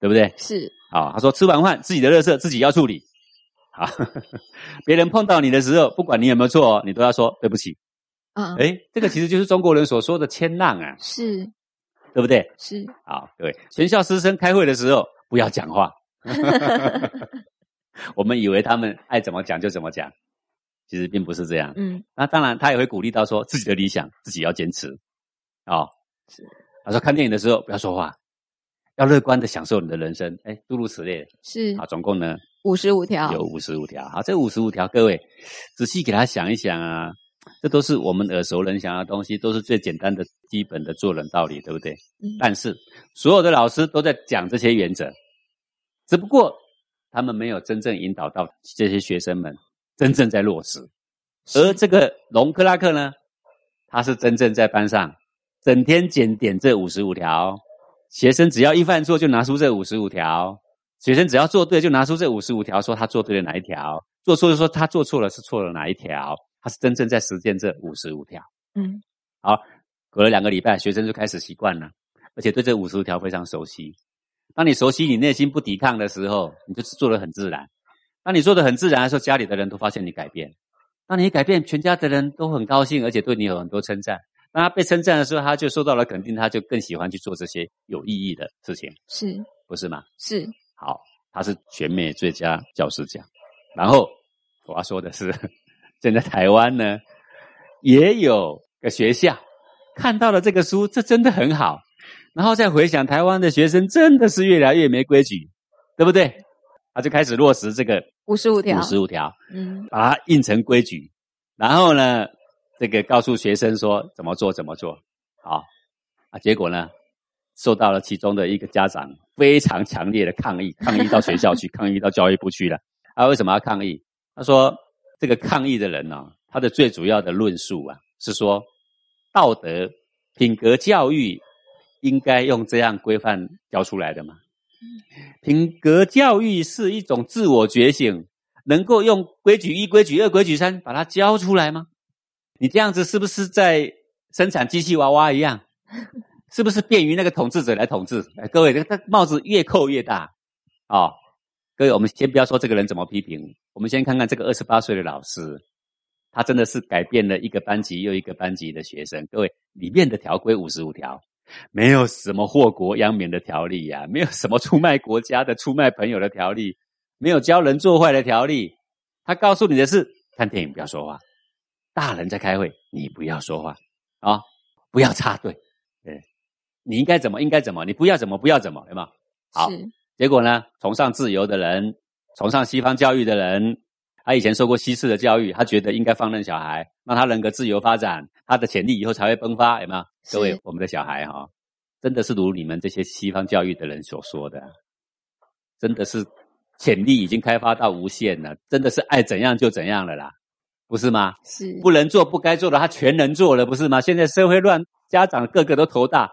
对不对？是。啊，他说吃完饭自己的垃圾自己要处理。好，别人碰到你的时候，不管你有没有错，你都要说对不起。啊，哎，这个其实就是中国人所说的谦让啊。是。对不对？是好，各位。全校师生开会的时候不要讲话。我们以为他们爱怎么讲就怎么讲，其实并不是这样。嗯，那当然他也会鼓励到说自己的理想自己要坚持。哦，是。他说看电影的时候不要说话，要乐观的享受你的人生。哎，诸如此类。是啊，总共呢五十五条，有五十五条。好，这五十五条，各位仔细给他想一想啊。这都是我们耳熟能详的东西，都是最简单的、基本的做人道理，对不对？但是所有的老师都在讲这些原则，只不过他们没有真正引导到这些学生们真正在落实。而这个隆克拉克呢，他是真正在班上整天检点这五十五条，学生只要一犯错就拿出这五十五条，学生只要做对就拿出这五十五条，说他做对了哪一条，做错就说他做错了是错了哪一条。他是真正在实践这五十五条。嗯，好，隔了两个礼拜，学生就开始习惯了，而且对这五十五条非常熟悉。当你熟悉，你内心不抵抗的时候，你就做的很自然。当你做的很自然的时候，家里的人都发现你改变。当你改变，全家的人都很高兴，而且对你有很多称赞。当他被称赞的时候，他就受到了肯定，他就更喜欢去做这些有意义的事情，是不是吗？是。好，他是全美最佳教师奖。然后我要说的是。现在台湾呢，也有个学校看到了这个书，这真的很好。然后再回想台湾的学生，真的是越来越没规矩，对不对？他就开始落实这个五十五条，五十五条，嗯，把它印成规矩。然后呢，这个告诉学生说怎么做，怎么做。好啊，结果呢，受到了其中的一个家长非常强烈的抗议，抗议到学校去，抗议到教育部去了。啊为什么要抗议？他说。这个抗议的人呢，他的最主要的论述啊，是说道德品格教育应该用这样规范教出来的吗？品格教育是一种自我觉醒，能够用规矩一、规矩二、规矩三把它教出来吗？你这样子是不是在生产机器娃娃一样？是不是便于那个统治者来统治？哎，各位，这个帽子越扣越大啊！各位，我们先不要说这个人怎么批评，我们先看看这个二十八岁的老师，他真的是改变了一个班级又一个班级的学生。各位，里面的条规五十五条，没有什么祸国殃民的条例呀，没有什么出卖国家的、出卖朋友的条例，没有教人做坏的条例。他告诉你的是，看电影不要说话，大人在开会，你不要说话啊，不要插队，对，你应该怎么应该怎么，你不要怎么不要怎么，对吗？好。结果呢？崇尚自由的人，崇尚西方教育的人，他以前受过西式的教育，他觉得应该放任小孩，让他人格自由发展，他的潜力以后才会迸发，有没有？各位，我们的小孩哈，真的是如你们这些西方教育的人所说的，真的是潜力已经开发到无限了，真的是爱怎样就怎样了啦，不是吗？是不能做不该做的，他全能做了，不是吗？现在社会乱，家长个个都头大，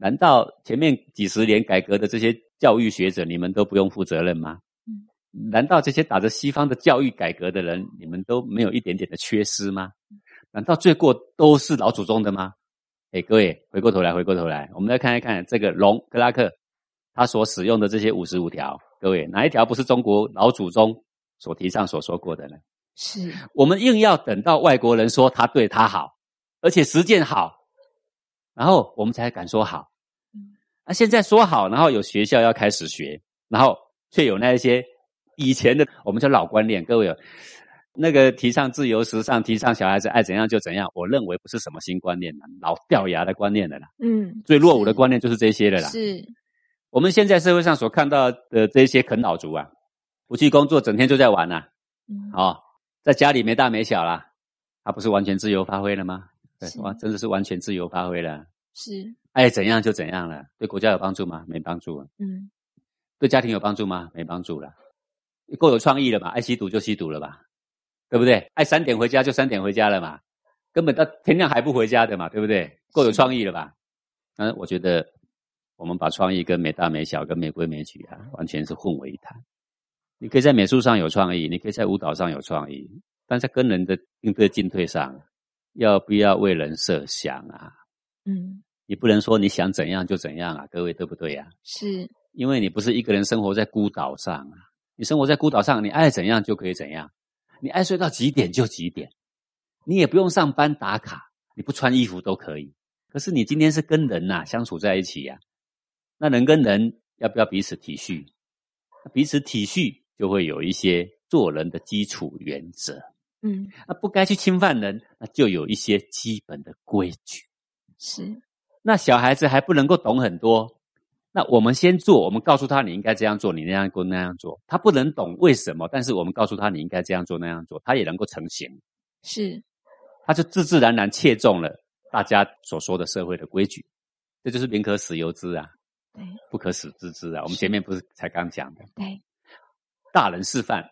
难道前面几十年改革的这些？教育学者，你们都不用负责任吗？难道这些打着西方的教育改革的人，你们都没有一点点的缺失吗？难道罪过都是老祖宗的吗？哎，各位，回过头来，回过头来，我们来看一看这个龙克拉克他所使用的这些五十五条，各位哪一条不是中国老祖宗所提倡、所说过的呢？是我们硬要等到外国人说他对他好，而且实践好，然后我们才敢说好。啊，现在说好，然后有学校要开始学，然后却有那一些以前的我们叫老观念，各位有那个提倡自由时尚，提倡小孩子爱怎样就怎样，我认为不是什么新观念了，老掉牙的观念的啦。嗯，最落伍的观念就是这些的啦。是，我们现在社会上所看到的这些啃老族啊，不去工作，整天就在玩呐、嗯哦，在家里没大没小啦，他不是完全自由发挥了吗？对是，哇，真的是完全自由发挥了，是，爱怎样就怎样了。对国家有帮助吗？没帮助。嗯，对家庭有帮助吗？没帮助了。够有创意了吧？爱吸毒就吸毒了吧，对不对？爱三点回家就三点回家了嘛，根本到天亮还不回家的嘛，对不对？够有创意了吧？嗯，我觉得我们把创意跟美大美小跟美规美矩啊，完全是混为一谈。你可以在美术上有创意，你可以在舞蹈上有创意，但在跟人的应对进退上，要不要为人设想啊？嗯，你不能说你想怎样就怎样啊，各位对不对呀、是，因为你不是一个人生活在孤岛上啊，你生活在孤岛上，你爱怎样就可以怎样，你爱睡到几点就几点，你也不用上班打卡，你不穿衣服都可以。可是你今天是跟人呐、相处在一起呀、那人跟人要不要彼此体恤？彼此体恤就会有一些做人的基础原则。嗯，那不该去侵犯人，那就有一些基本的规矩。是，那小孩子还不能够懂很多，那我们先做，我们告诉他你应该这样做，你那样做那样做，他不能懂为什么，但是我们告诉他你应该这样做那样做，他也能够成型，是，他就自自然然切中了大家所说的社会的规矩，这就是宁可死由之啊，对，不可死之之啊。我们前面不是才刚讲的，对，大人示范，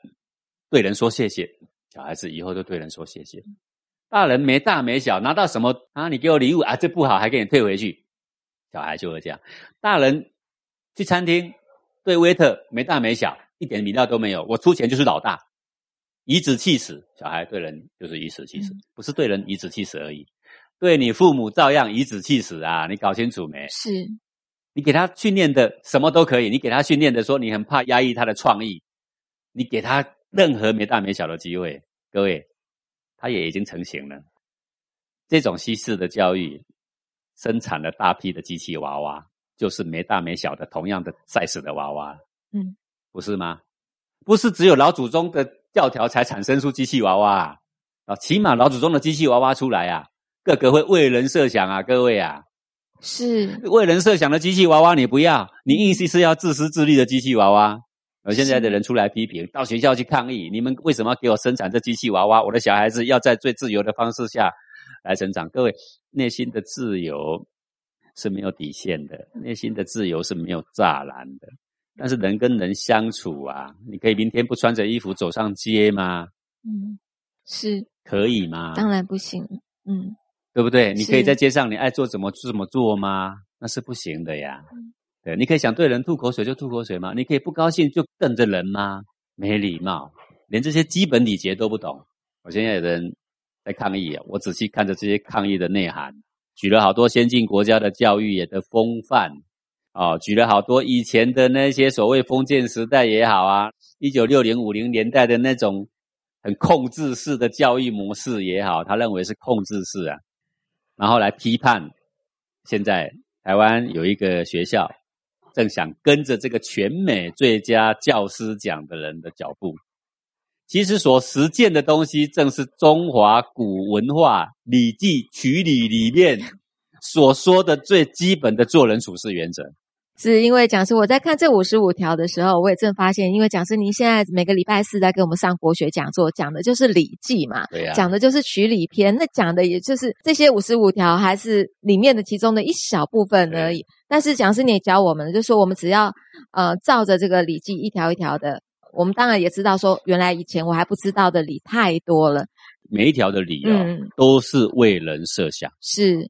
对人说谢谢，小孩子以后就对人说谢谢。大人没大没小，拿到什么啊？你给我礼物啊，这不好，还给你退回去。小孩就会这样。大人去餐厅对 waiter 没大没小，一点礼貌都没有，我出钱就是老大，颐指气使。小孩对人就是颐指气使，嗯不是对人颐指气使而已，对你父母照样颐指气使啊！你搞清楚没？是，你给他训练的什么都可以，你给他训练的说你很怕压抑他的创意，你给他任何没大没小的机会，各位，他也已经成型了。这种西式的教育生产了大批的机器娃娃，就是没大没小的同样的 size 的娃娃，嗯，不是吗？不是只有老祖宗的教条才产生出机器娃娃啊，啊，起码老祖宗的机器娃娃出来啊，个个会为人设想啊，各位啊，是，为人设想的机器娃娃你不要，你硬是是要自私自利的机器娃娃。而现在的人出来批评，到学校去抗议，你们为什么要给我生产这机器娃娃？我的小孩子要在最自由的方式下来成长。各位，内心的自由是没有底线的，内心的自由是没有栅栏的。但是人跟人相处啊，你可以明天不穿着衣服走上街吗？嗯，是，可以吗？当然不行，嗯，对不对？你可以在街上，你爱做怎么怎么做吗？那是不行的呀。嗯对，你可以想对人吐口水就吐口水吗？你可以不高兴就瞪着人吗？没礼貌，连这些基本礼节都不懂。我现在有人在抗议，我仔细看着这些抗议的内涵，举了好多先进国家的教育也的风范，哦，举了好多以前的那些所谓封建时代也好啊，一九六零五零年代的那种很控制式的教育模式也好，他认为是控制式啊，然后来批判现在台湾有一个学校正想跟着这个全美最佳教师奖的人的脚步，其实所实践的东西正是中华古文化《礼记·曲礼》里面所说的最基本的做人处事原则。是因为讲师我在看这五十五条的时候，我也正发现，因为讲师您现在每个礼拜四在给我们上国学讲座，讲的就是《礼记》嘛，对呀、讲的就是曲礼篇，那讲的也就是这些五十五条，还是里面的其中的一小部分而已。但是讲师你也教我们，就说我们只要呃照着这个《礼记》一条一条的，我们当然也知道说，原来以前我还不知道的礼太多了，每一条的理哦，嗯。都是为人设想，是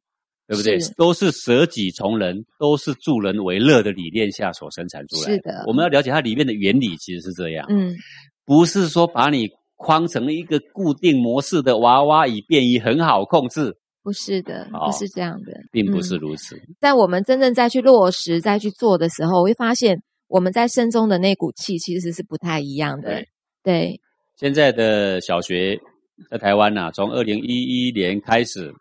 对不对？是？都是舍己从人，都是助人为乐的理念下所生产出来是的。我们要了解它里面的原理，其实是这样。嗯。不是说把你框成一个固定模式的娃娃，以便于很好控制，不是的，哦不是这样的，并不是嗯。如此。在我们真正再去落实、再去做的时候，我会发现我们在身中的那股气其实是不太一样的。对。对，现在的小学在台湾呐、从二零一一年开始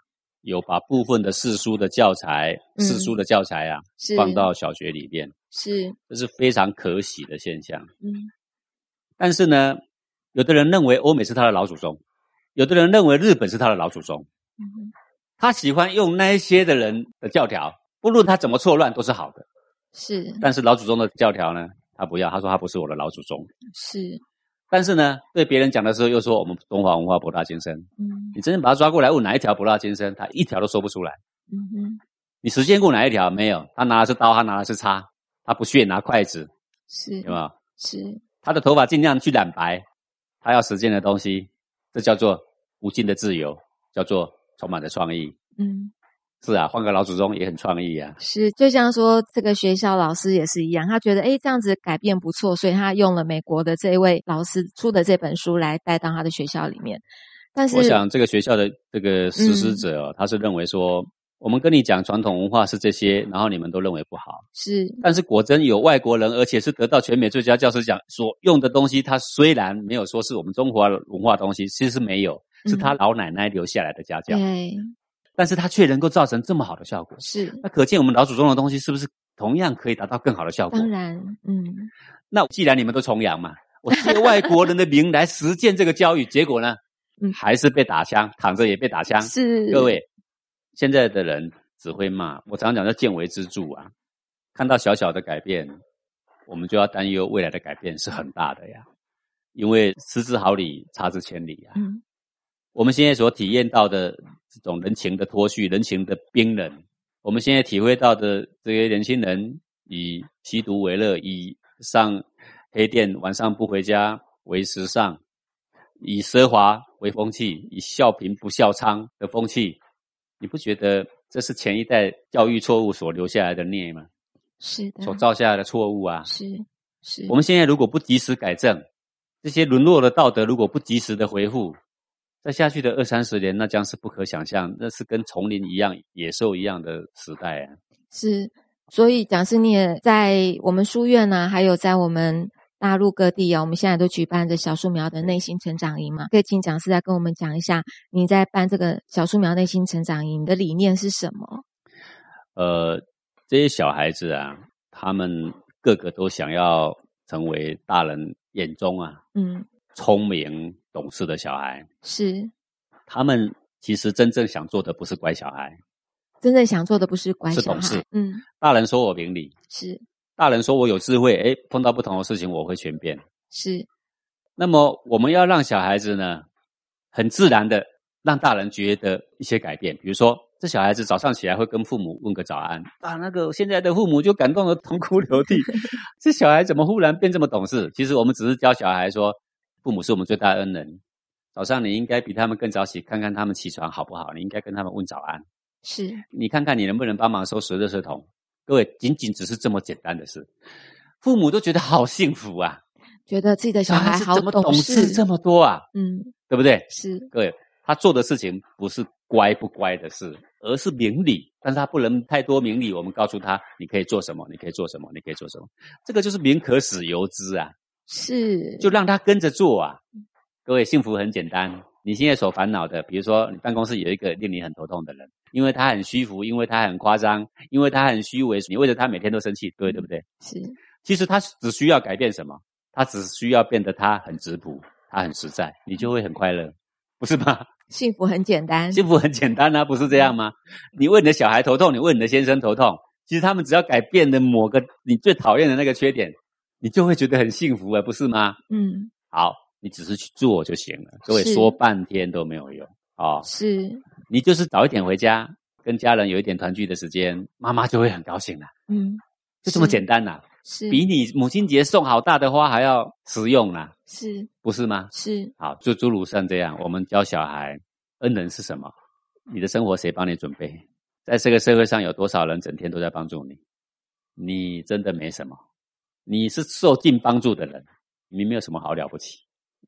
有把部分的四书的教材、嗯四书的教材啊是放到小学里面，是这是非常可喜的现象。嗯但是呢，有的人认为欧美是他的老祖宗，有的人认为日本是他的老祖宗。嗯哼他喜欢用那一些的人的教条，不论他怎么错乱都是好的。是但是老祖宗的教条呢，他不要，他说他不是我的老祖宗。是但是呢，对别人讲的时候又说我们中华文化博大精深。嗯你真正把他抓过来问哪一条不落金身，他一条都说不出来。嗯哼你实践过哪一条？没有，他拿的是刀，他拿的是叉，他不屑拿筷子，是有没有？是他的头发尽量去染白，他要实践的东西，这叫做无尽的自由，叫做充满了创意。嗯是啊，换个老祖宗也很创意啊。是，就像说这个学校老师也是一样，他觉得诶这样子改变不错，所以他用了美国的这一位老师出的这本书来带到他的学校里面。但是我想这个学校的这个实施者、哦他是认为说，我们跟你讲传统文化是这些，然后你们都认为不好。是但是果真有外国人，而且是得到全美最佳教师奖所用的东西，他虽然没有说是我们中华文化东西，其实是没有，是他老奶奶留下来的家教，对但是他却能够造成这么好的效果。是那可见我们老祖宗的东西是不是同样可以达到更好的效果？当然嗯那既然你们都崇洋嘛，我借外国人的名来实践这个教育，结果呢，嗯还是被打枪，躺着也被打枪。是各位，现在的人只会骂，我常常讲叫见微知著啊。看到小小的改变，我们就要担忧未来的改变是很大的呀。因为失之毫厘，差之千里啊。嗯我们现在所体验到的这种人情的脱序、人情的冰冷，我们现在体会到的这些年轻人以吸毒为乐，以上黑店晚上不回家为时尚，以奢华为风气，以笑贫不笑娼的风气，你不觉得这是前一代教育错误所留下来的孽吗？是的所造下来的错误啊！是是我们现在如果不及时改正，这些沦落的道德如果不及时的回复，再下去的二三十年，那将是不可想象，那是跟丛林一样、野兽一样的时代啊！是，所以讲师你也在我们书院呢、还有在我们大陆各地啊，我们现在都举办着小树苗的内心成长营嘛。可以请讲师来跟我们讲一下，你在办这个小树苗内心成长营你的理念是什么？呃，这些小孩子啊，他们个个都想要成为大人眼中啊嗯，聪明懂事的小孩，是他们其实真正想做的不是乖小孩。真正想做的不是乖小是懂事孩，嗯，大人说我明理，是大人说我有智慧，诶，碰到不同的事情我会全变。是。那么我们要让小孩子呢，很自然的让大人觉得一些改变，比如说这小孩子早上起来会跟父母问个早安，啊，那个现在的父母就感动得痛哭流涕，这小孩怎么忽然变这么懂事？其实我们只是教小孩说，父母是我们最大的恩人，早上你应该比他们更早起，看看他们起床好不好，你应该跟他们问早安，是。你看看你能不能帮忙收拾垃圾桶。各位，仅仅只是这么简单的事，父母都觉得好幸福啊！觉得自己的小孩怎么懂事事这么多啊？嗯，对不对？是各位，他做的事情不是乖不乖的事，而是明理。但是他不能太多明理。我们告诉他，你可以做什么，你可以做什么，你可以做什么。这个就是民可使由之啊，是，就让他跟着做啊。各位，幸福很简单。你现在所烦恼的，比如说你办公室有一个令你很头痛的人，因为他很虚浮，因为他很夸张，因为他很虚伪，你为了他每天都生气，对对不对？是其实他只需要改变什么？他只需要变得他很质朴，他很实在，你就会很快乐，不是吗？幸福很简单，幸福很简单啊，不是这样吗？你为你的小孩头痛，你为你的先生头痛，其实他们只要改变了某个你最讨厌的那个缺点，你就会觉得很幸福啊，不是吗？嗯，好，你只是去做就行了。各位说半天都没有用哦，是，你就是早一点回家，跟家人有一点团聚的时间，妈妈就会很高兴了，嗯，就这么简单呐、是比你母亲节送好大的花还要实用啦，是不是吗？是好，就诸如像这样，我们教小孩恩人是什么？你的生活谁帮你准备？在这个社会上有多少人整天都在帮助你？你真的没什么，你是受尽帮助的人，你没有什么好了不起。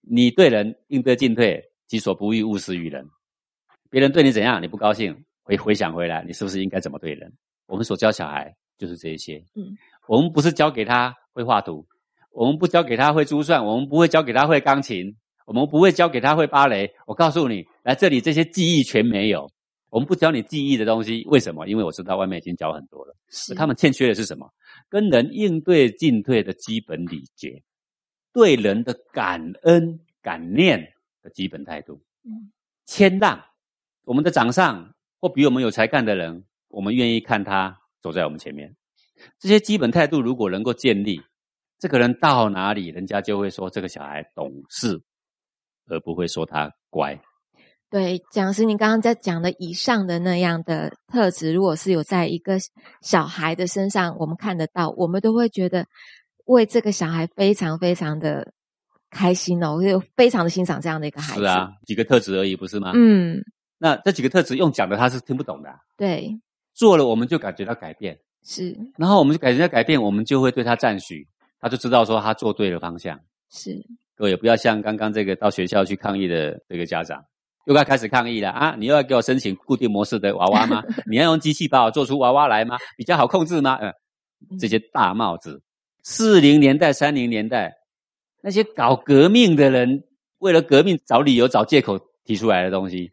你对人应对进退，己所不欲，勿施于人。别人对你怎样，你不高兴，回回想回来，你是不是应该怎么对人？我们所教小孩就是这一些。嗯，我们不是教给他会画图，我们不教给他会珠算，我们不会教给他会钢琴，我们不会教给他会芭蕾。我告诉你，来这里这些技艺全没有，我们不教你记忆的东西，为什么？因为我知道外面已经教很多了。是他们欠缺的是什么？跟人应对进退的基本礼节，对人的感恩感念的基本态度，嗯谦让。我们的长上或比我们有才干的人，我们愿意看他走在我们前面。这些基本态度如果能够建立，这个人到哪里，人家就会说这个小孩懂事，而不会说他乖。对，讲师，你刚刚在讲的以上的那样的特质，如果是有在一个小孩的身上，我们看得到，我们都会觉得为这个小孩非常非常的开心哦，我就非常的欣赏这样的一个孩子。是啊，几个特质而已，不是吗？嗯，那这几个特质用讲的他是听不懂的啊、对，做了我们就感觉到改变，是然后我们就感觉到改变，我们就会对他赞许，他就知道说他做对了方向。是，各位不要像刚刚这个到学校去抗议的这个家长，又要开始抗议了啊！你又要给我申请固定模式的娃娃吗？你要用机器把我做出娃娃来吗？比较好控制吗？呃，这些大帽子，四零年代、三零年代那些搞革命的人，为了革命找理由、找借口提出来的东西，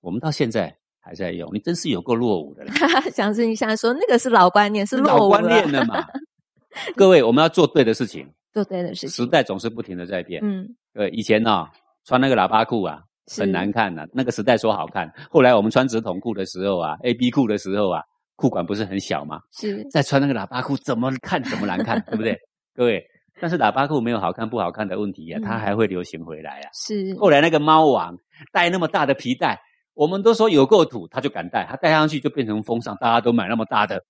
我们到现在还在用。你真是有够落伍的了，讲师，你想说那个是老观念，是落老观念了嘛？各位，我们要做对的事情，做对的事情。时代总是不停的在变。嗯，对，以前呢、穿那个喇叭裤啊，很难看呐、那个时代说好看，后来我们穿直筒裤的时候啊，A B 裤的时候啊，裤管不是很小吗？是，再穿那个喇叭裤，怎么看怎么难看，对不对？各位，但是喇叭裤没有好看不好看的问题啊，嗯它还会流行回来啊。是，后来那个猫王带那么大的皮带，我们都说有够土，他就敢戴，他戴上去就变成风尚，大家都买那么大的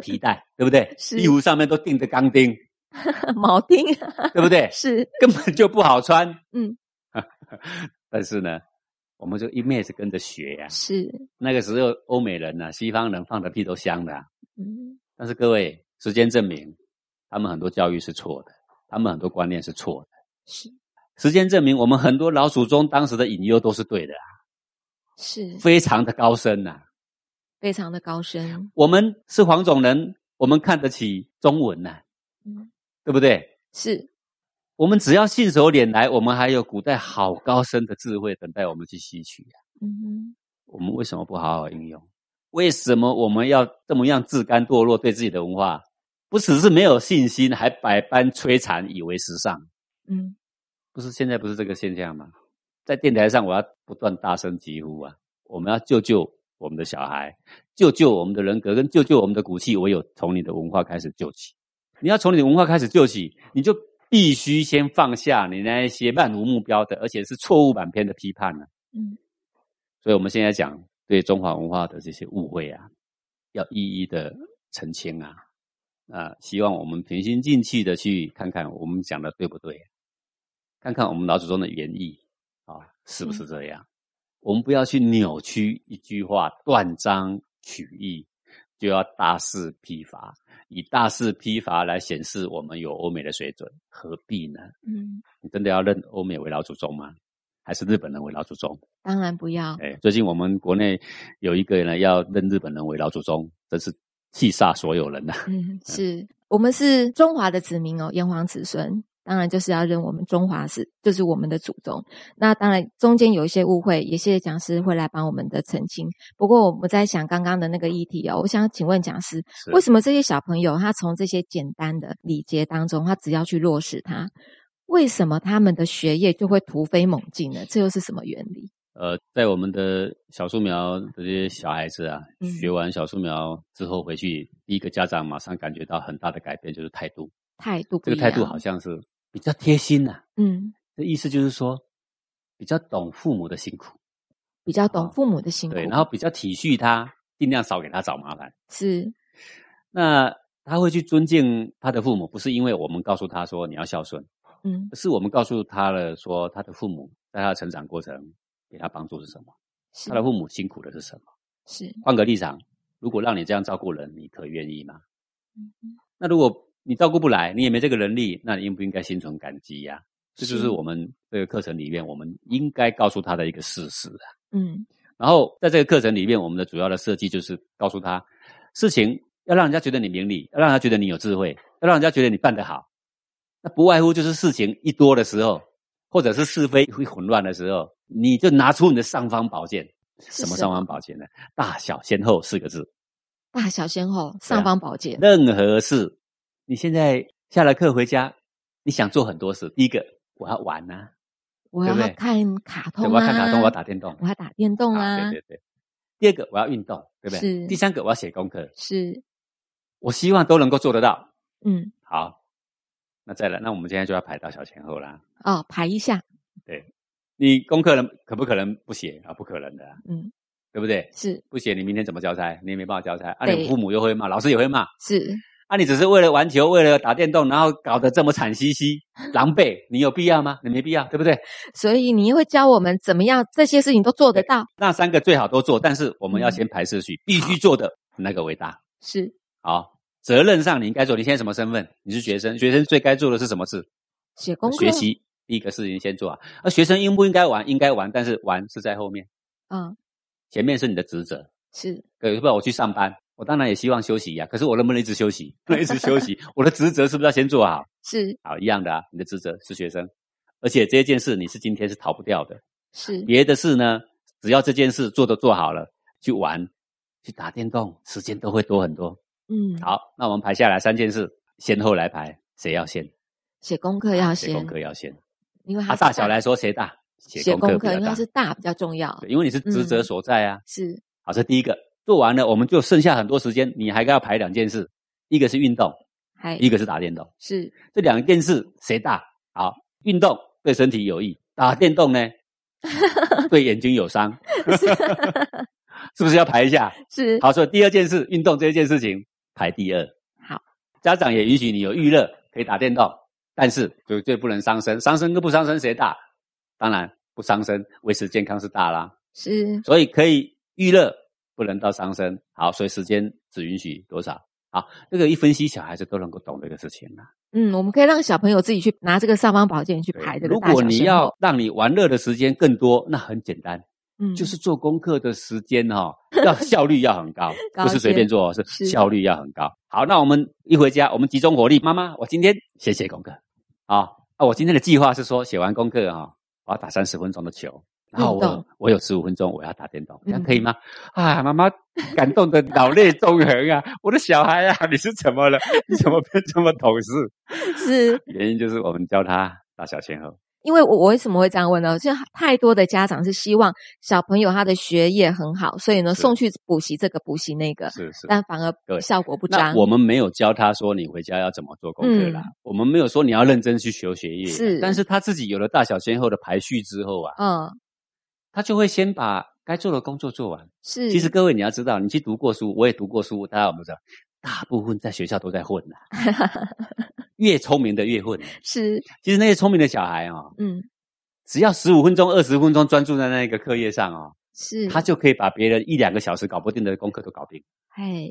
皮带，对不对？是衣服上面都钉着钢钉，铆钉对不对？是，根本就不好穿。嗯，但是呢，我们就一面是跟着学呀、是，那个时候欧美人呢、西方人放的屁都香的啊、嗯，但是各位，时间证明，他们很多教育是错的，他们很多观念是错的。是，时间证明，我们很多老祖宗当时的隐忧都是对的啊，是，非常的高深呐、非常的高深。我们是黄种人，我们看得起中文呐、嗯，对不对？是，我们只要信手拈来，我们还有古代好高深的智慧等待我们去吸取啊。嗯我们为什么不好好应用？为什么我们要这么样自甘堕落？对自己的文化，不只是没有信心，还百般摧残，以为时尚。嗯，不是现在不是这个现象吗？在电台上，我要不断大声疾呼啊！我们要救救我们的小孩，救救我们的人格，跟救救我们的骨气，唯有从你的文化开始救起。你要从你的文化开始救起，你就必须先放下你那一些漫无目标的，而且是错误满篇的批判呢、嗯，所以我们现在讲对中华文化的这些误会啊，要一一的澄清啊。啊，希望我们平心静气的去看看我们讲的对不对，看看我们老祖宗的原意啊，是不是这样？我们不要去扭曲一句话，断章取义，就要大肆批发，以大肆批发来显示我们有欧美的水准，何必呢？嗯，你真的要认欧美为老祖宗吗？还是日本人为老祖宗？当然不要。哎，最近我们国内有一个呢，要认日本人为老祖宗，真是气煞所有人呐、嗯，是我们是中华的子民哦，炎黄子孙，当然就是要认我们中华是就是我们的祖宗。那当然中间有一些误会，也谢谢讲师会来帮我们的澄清。不过我们在想刚刚的那个议题哦，我想请问讲师，是为什么这些小朋友他从这些简单的礼节当中，他只要去落实它，为什么他们的学业就会突飞猛进呢？这又是什么原理？呃，在我们的小树苗的这些小孩子啊，嗯学完小树苗之后回去，第一个家长马上感觉到很大的改变，就是态度。态度这个态度好像是比较贴心呐、嗯，这意思就是说，比较懂父母的辛苦，比较懂哦父母的辛苦，对，然后比较体恤他，尽量少给他找麻烦。是那他会去尊敬他的父母，不是因为我们告诉他说你要孝顺，嗯而是我们告诉他了说他的父母在他的成长过程给他帮助是什么，他的父母辛苦的是什么。是换个立场，如果让你这样照顾人，你可愿意吗？嗯那如果你照顾不来，你也没这个能力，那你应不应该心存感激呀、这就是是我们这个课程里面我们应该告诉他的一个事实啊。嗯然后在这个课程里面，我们的主要的设计就是告诉他，事情要让人家觉得你明理，要让人家觉得你有智慧，要让人家觉得你办得好。那不外乎就是事情一多的时候，或者是是非会混乱的时候，你就拿出你的尚方宝剑，什么什么上方宝剑呢？大小先后四个字。大小先后，尚方宝剑，任何事，你现在下了课回家，你想做很多事。第一个，我要玩呐、我要对不对看卡通啊，我要看卡通，我要打电动，我要打电动啊啊，对对对。第二个，我要运动，对不对？是第三个，我要写功课，是，我希望都能够做得到。嗯，好，那再来，那我们今天就要排到小前后啦。哦，排一下，对你功课能可不可能不写啊？不可能的啊、嗯，对不对？是不写，你明天怎么交差？你也没办法交差。啊，对你父母又会骂，老师也会骂。是，啊，你只是为了玩球，为了打电动，然后搞得这么惨兮兮、狼狈，你有必要吗？你没必要，对不对？所以你会教我们怎么样这些事情都做得到，那三个最好都做，但是我们要嗯先排次序，必须做的那个为大。是好，责任上你应该做。你现在什么身份？你是学生，学生最该做的是什么事？写功课，学，习第一个事情先做啊。而学生应不应该玩？应该玩，但是玩是在后面，嗯，前面是你的职责。是对，不然我去上班，我当然也希望休息呀、可是我能不能一直休息？不 能一直休息，我的职责是不是要先做好？是好，一样的啊，你的职责是学生，而且这件事你是今天是逃不掉的。是，别的事呢，只要这件事做都做好了，去玩、去打电动，时间都会多很多。嗯，好，那我们排下来三件事，先后来排，谁要先？写功课要写先，功课要先。因为它啊，大大小来说谁大？写功课，功课比较大因为，是大比较重要，因为你是职责所在啊。是好，这第一个做完了，我们就剩下很多时间，你还要排两件事，一个是运动，还一个是打电动。是这两件事谁大？好，运动对身体有益，打电动呢 对眼睛有伤，是不是要排一下？是好，所以第二件事，运动这件事情排第二。好，家长也允许你有娱乐，可以打电动，但是绝对不能伤身。伤身跟不伤身谁大？当然不伤身，维持健康是大啦。是所以可以娱乐，不能到伤身。好，所以时间只允许多少？好，这个一分析，小孩子都能够懂这个事情啦。嗯，我们可以让小朋友自己去拿这个尚方宝剑去排这个如果你要让你玩乐的时间更多，那很简单，嗯，就是做功课的时间哈、要效率要很高，高不是随便做，是是效率要很高。好，那我们一回家，我们集中火力，妈妈，我今天先写功课。啊，啊，我今天的计划是说，写完功课哦、我要打三十分钟的球。然后我我有十五分钟，我要打电动，这样嗯可以吗？啊，妈妈感动的老泪纵横啊！我的小孩啊，你是怎么了？你怎么变这么懂事？是原因就是我们教他大小先后。因为我我为什么会这样问呢？就太多的家长是希望小朋友他的学业很好，所以呢送去补习这个补习那个，是是。但反而效果不那彰。我们没有教他说你回家要怎么做功课啦，嗯我们没有说你要认真去学学业，是但是他自己有了大小先后的排序之后啊，嗯他就会先把该做的工作做完。是，其实各位你要知道，你去读过书，我也读过书，大家有没有知道？大部分在学校都在混呐、越聪明的越混。是其实那些聪明的小孩啊、哦，嗯只要十五分钟、二十分钟专注在那个课业上哦，是他就可以把别人一两个小时搞不定的功课都搞定，哎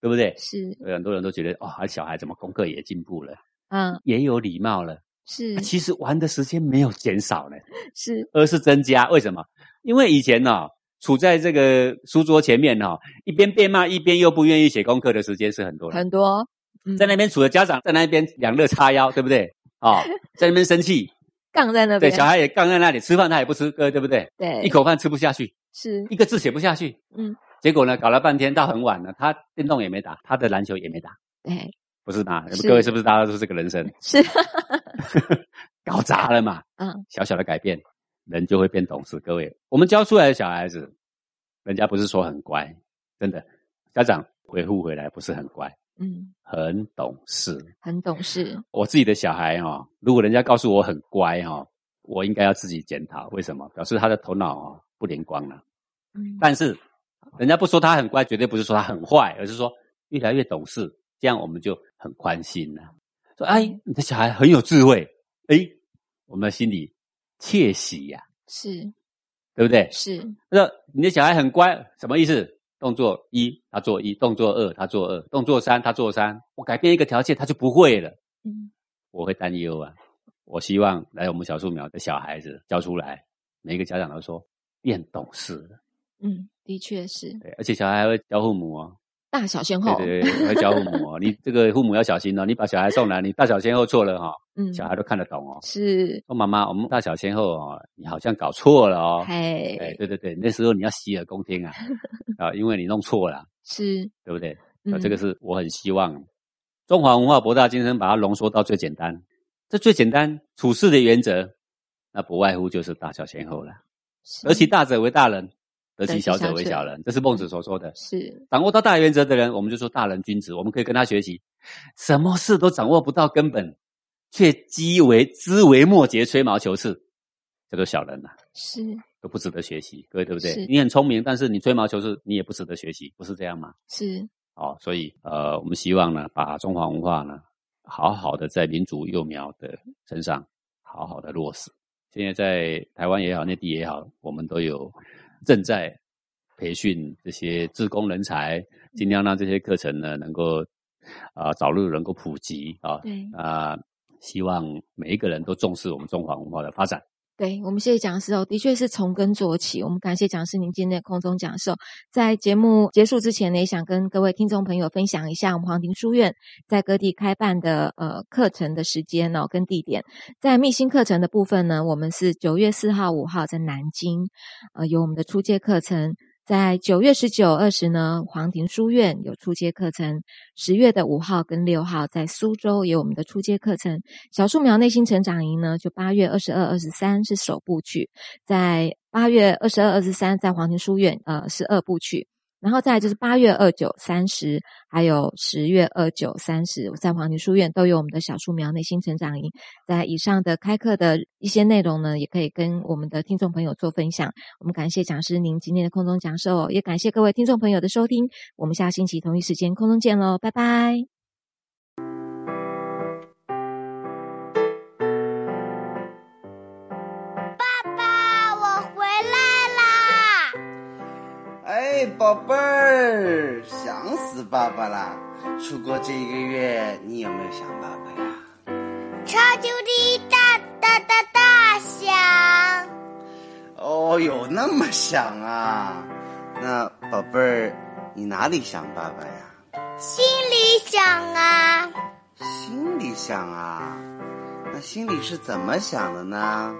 对不对？是有很多人都觉得哦，小孩怎么功课也进步了，嗯也有礼貌了。是啊其实玩的时间没有减少呢，是而是增加。为什么？因为以前呢、哦，处在这个书桌前面哦，一边被骂，一边又不愿意写功课的时间是很多的。很多嗯在那边处的家长在那边两肋叉腰，对不对？哦，在那边生气，对，杠在那边，小孩也杠在那里，吃饭他也不吃，对对不对？对一口饭吃不下去，是一个字写不下去。嗯，结果呢，搞了半天到很晚了，他电动也没打，他的篮球也没打，对不是吗？是各位是不是大家都是这个人生？是 搞砸了嘛？嗯小小的改变，人就会变懂事。各位，我们教出来的小孩子，人家不是说很乖，真的，家长回复回来不是很乖，嗯很懂事。很懂事我自己的小孩哦，如果人家告诉我很乖哦，我应该要自己检讨，为什么？表示他的头脑哦不灵光了。嗯但是人家不说他很乖，绝对不是说他很坏，而是说越来越懂事，这样我们就很宽心了。说哎，你的小孩很有智慧，哎，我们的心里窃喜呀、是对不对？是那你的小孩很乖，什么意思？动作一他做一，动作二他做二，动作三他做三。我改变一个条件，他就不会了，嗯我会担忧啊。我希望来我们小树苗的小孩子教出来，每一个家长都说变懂事了，嗯的确是对，而且小孩还会教父母哦，大小先后对对对，会教父母哦。你这个父母要小心哦，你把小孩送来，你大小先后错了哈、嗯，小孩都看得懂哦。是，说妈妈，我们大小先后哦，你好像搞错了哦。哎，嘿，对对对，那时候你要洗耳恭听啊，啊，因为你弄错了，是，对不对？啊，嗯这个是我很希望中华文化博大精深，把它浓缩到最简单。这最简单处事的原则，那不外乎就是大小先后了。是得其大者为大人，得其小者为小人，这是孟子所说的。是，掌握到大原则的人，我们就说大人君子，我们可以跟他学习。什么事都掌握不到根本，却积为枝微末节、吹毛求疵，叫做小人呐、是，都不值得学习。各位对不对？你很聪明，但是你吹毛求疵，你也不值得学习，不是这样吗？是，哦，所以呃，我们希望呢，把中华文化呢，好好的在民族幼苗的身上好好的落实。现在在台湾也好，内地也好，我们都有正在培训这些自工人才，尽量让这些课程呢能够啊、早日能够普及啊对啊、希望每一个人都重视我们中华文化的发展。对我们谢谢讲师哦，的确是从根做起。我们感谢讲师您今天的空中讲授。在节目结束之前呢，也想跟各位听众朋友分享一下我们黄庭书院在各地开办的呃课程的时间哦跟地点。在密心课程的部分呢，我们是九月四号、五号在南京，呃有我们的初阶课程。在九月十九、二十呢，黄庭书院有初阶课程；十月的五号跟六号在苏州有我们的初阶课程。小树苗内心成长营呢，就八月二十二、二十三是首部曲，在八月二十二、二十三在黄庭书院呃是二部曲，然后再来就是八月二九、三十，还有十月二九、三十在黄庭书院都有我们的小树苗内心成长营。在以上的开课的一些内容呢，也可以跟我们的听众朋友做分享。我们感谢讲师您今天的空中讲授，也感谢各位听众朋友的收听。我们下星期同一时间空中见喽，拜拜。哎，宝贝儿，想死爸爸啦！出国这一个月，你有没有想爸爸呀？超级无敌大大大大想！哦，有那么想啊？那宝贝儿，你哪里想爸爸呀？心里想啊，心里想啊？那心里是怎么想的呢？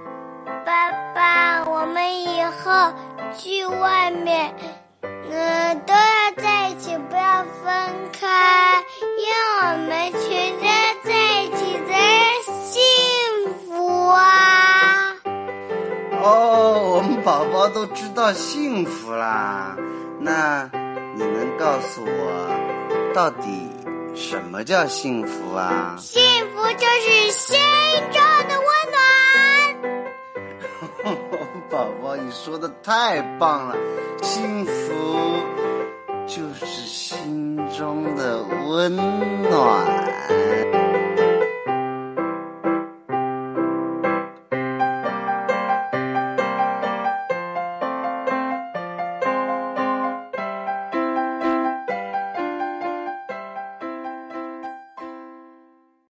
爸爸，我们以后去外面，嗯、都要在一起，不要分开，因为我们全家在一起才幸福啊！哦，我们宝宝都知道幸福啦。那你能告诉我，到底什么叫幸福啊？幸福就是心中宝宝你说的太棒了幸福就是心中的温暖。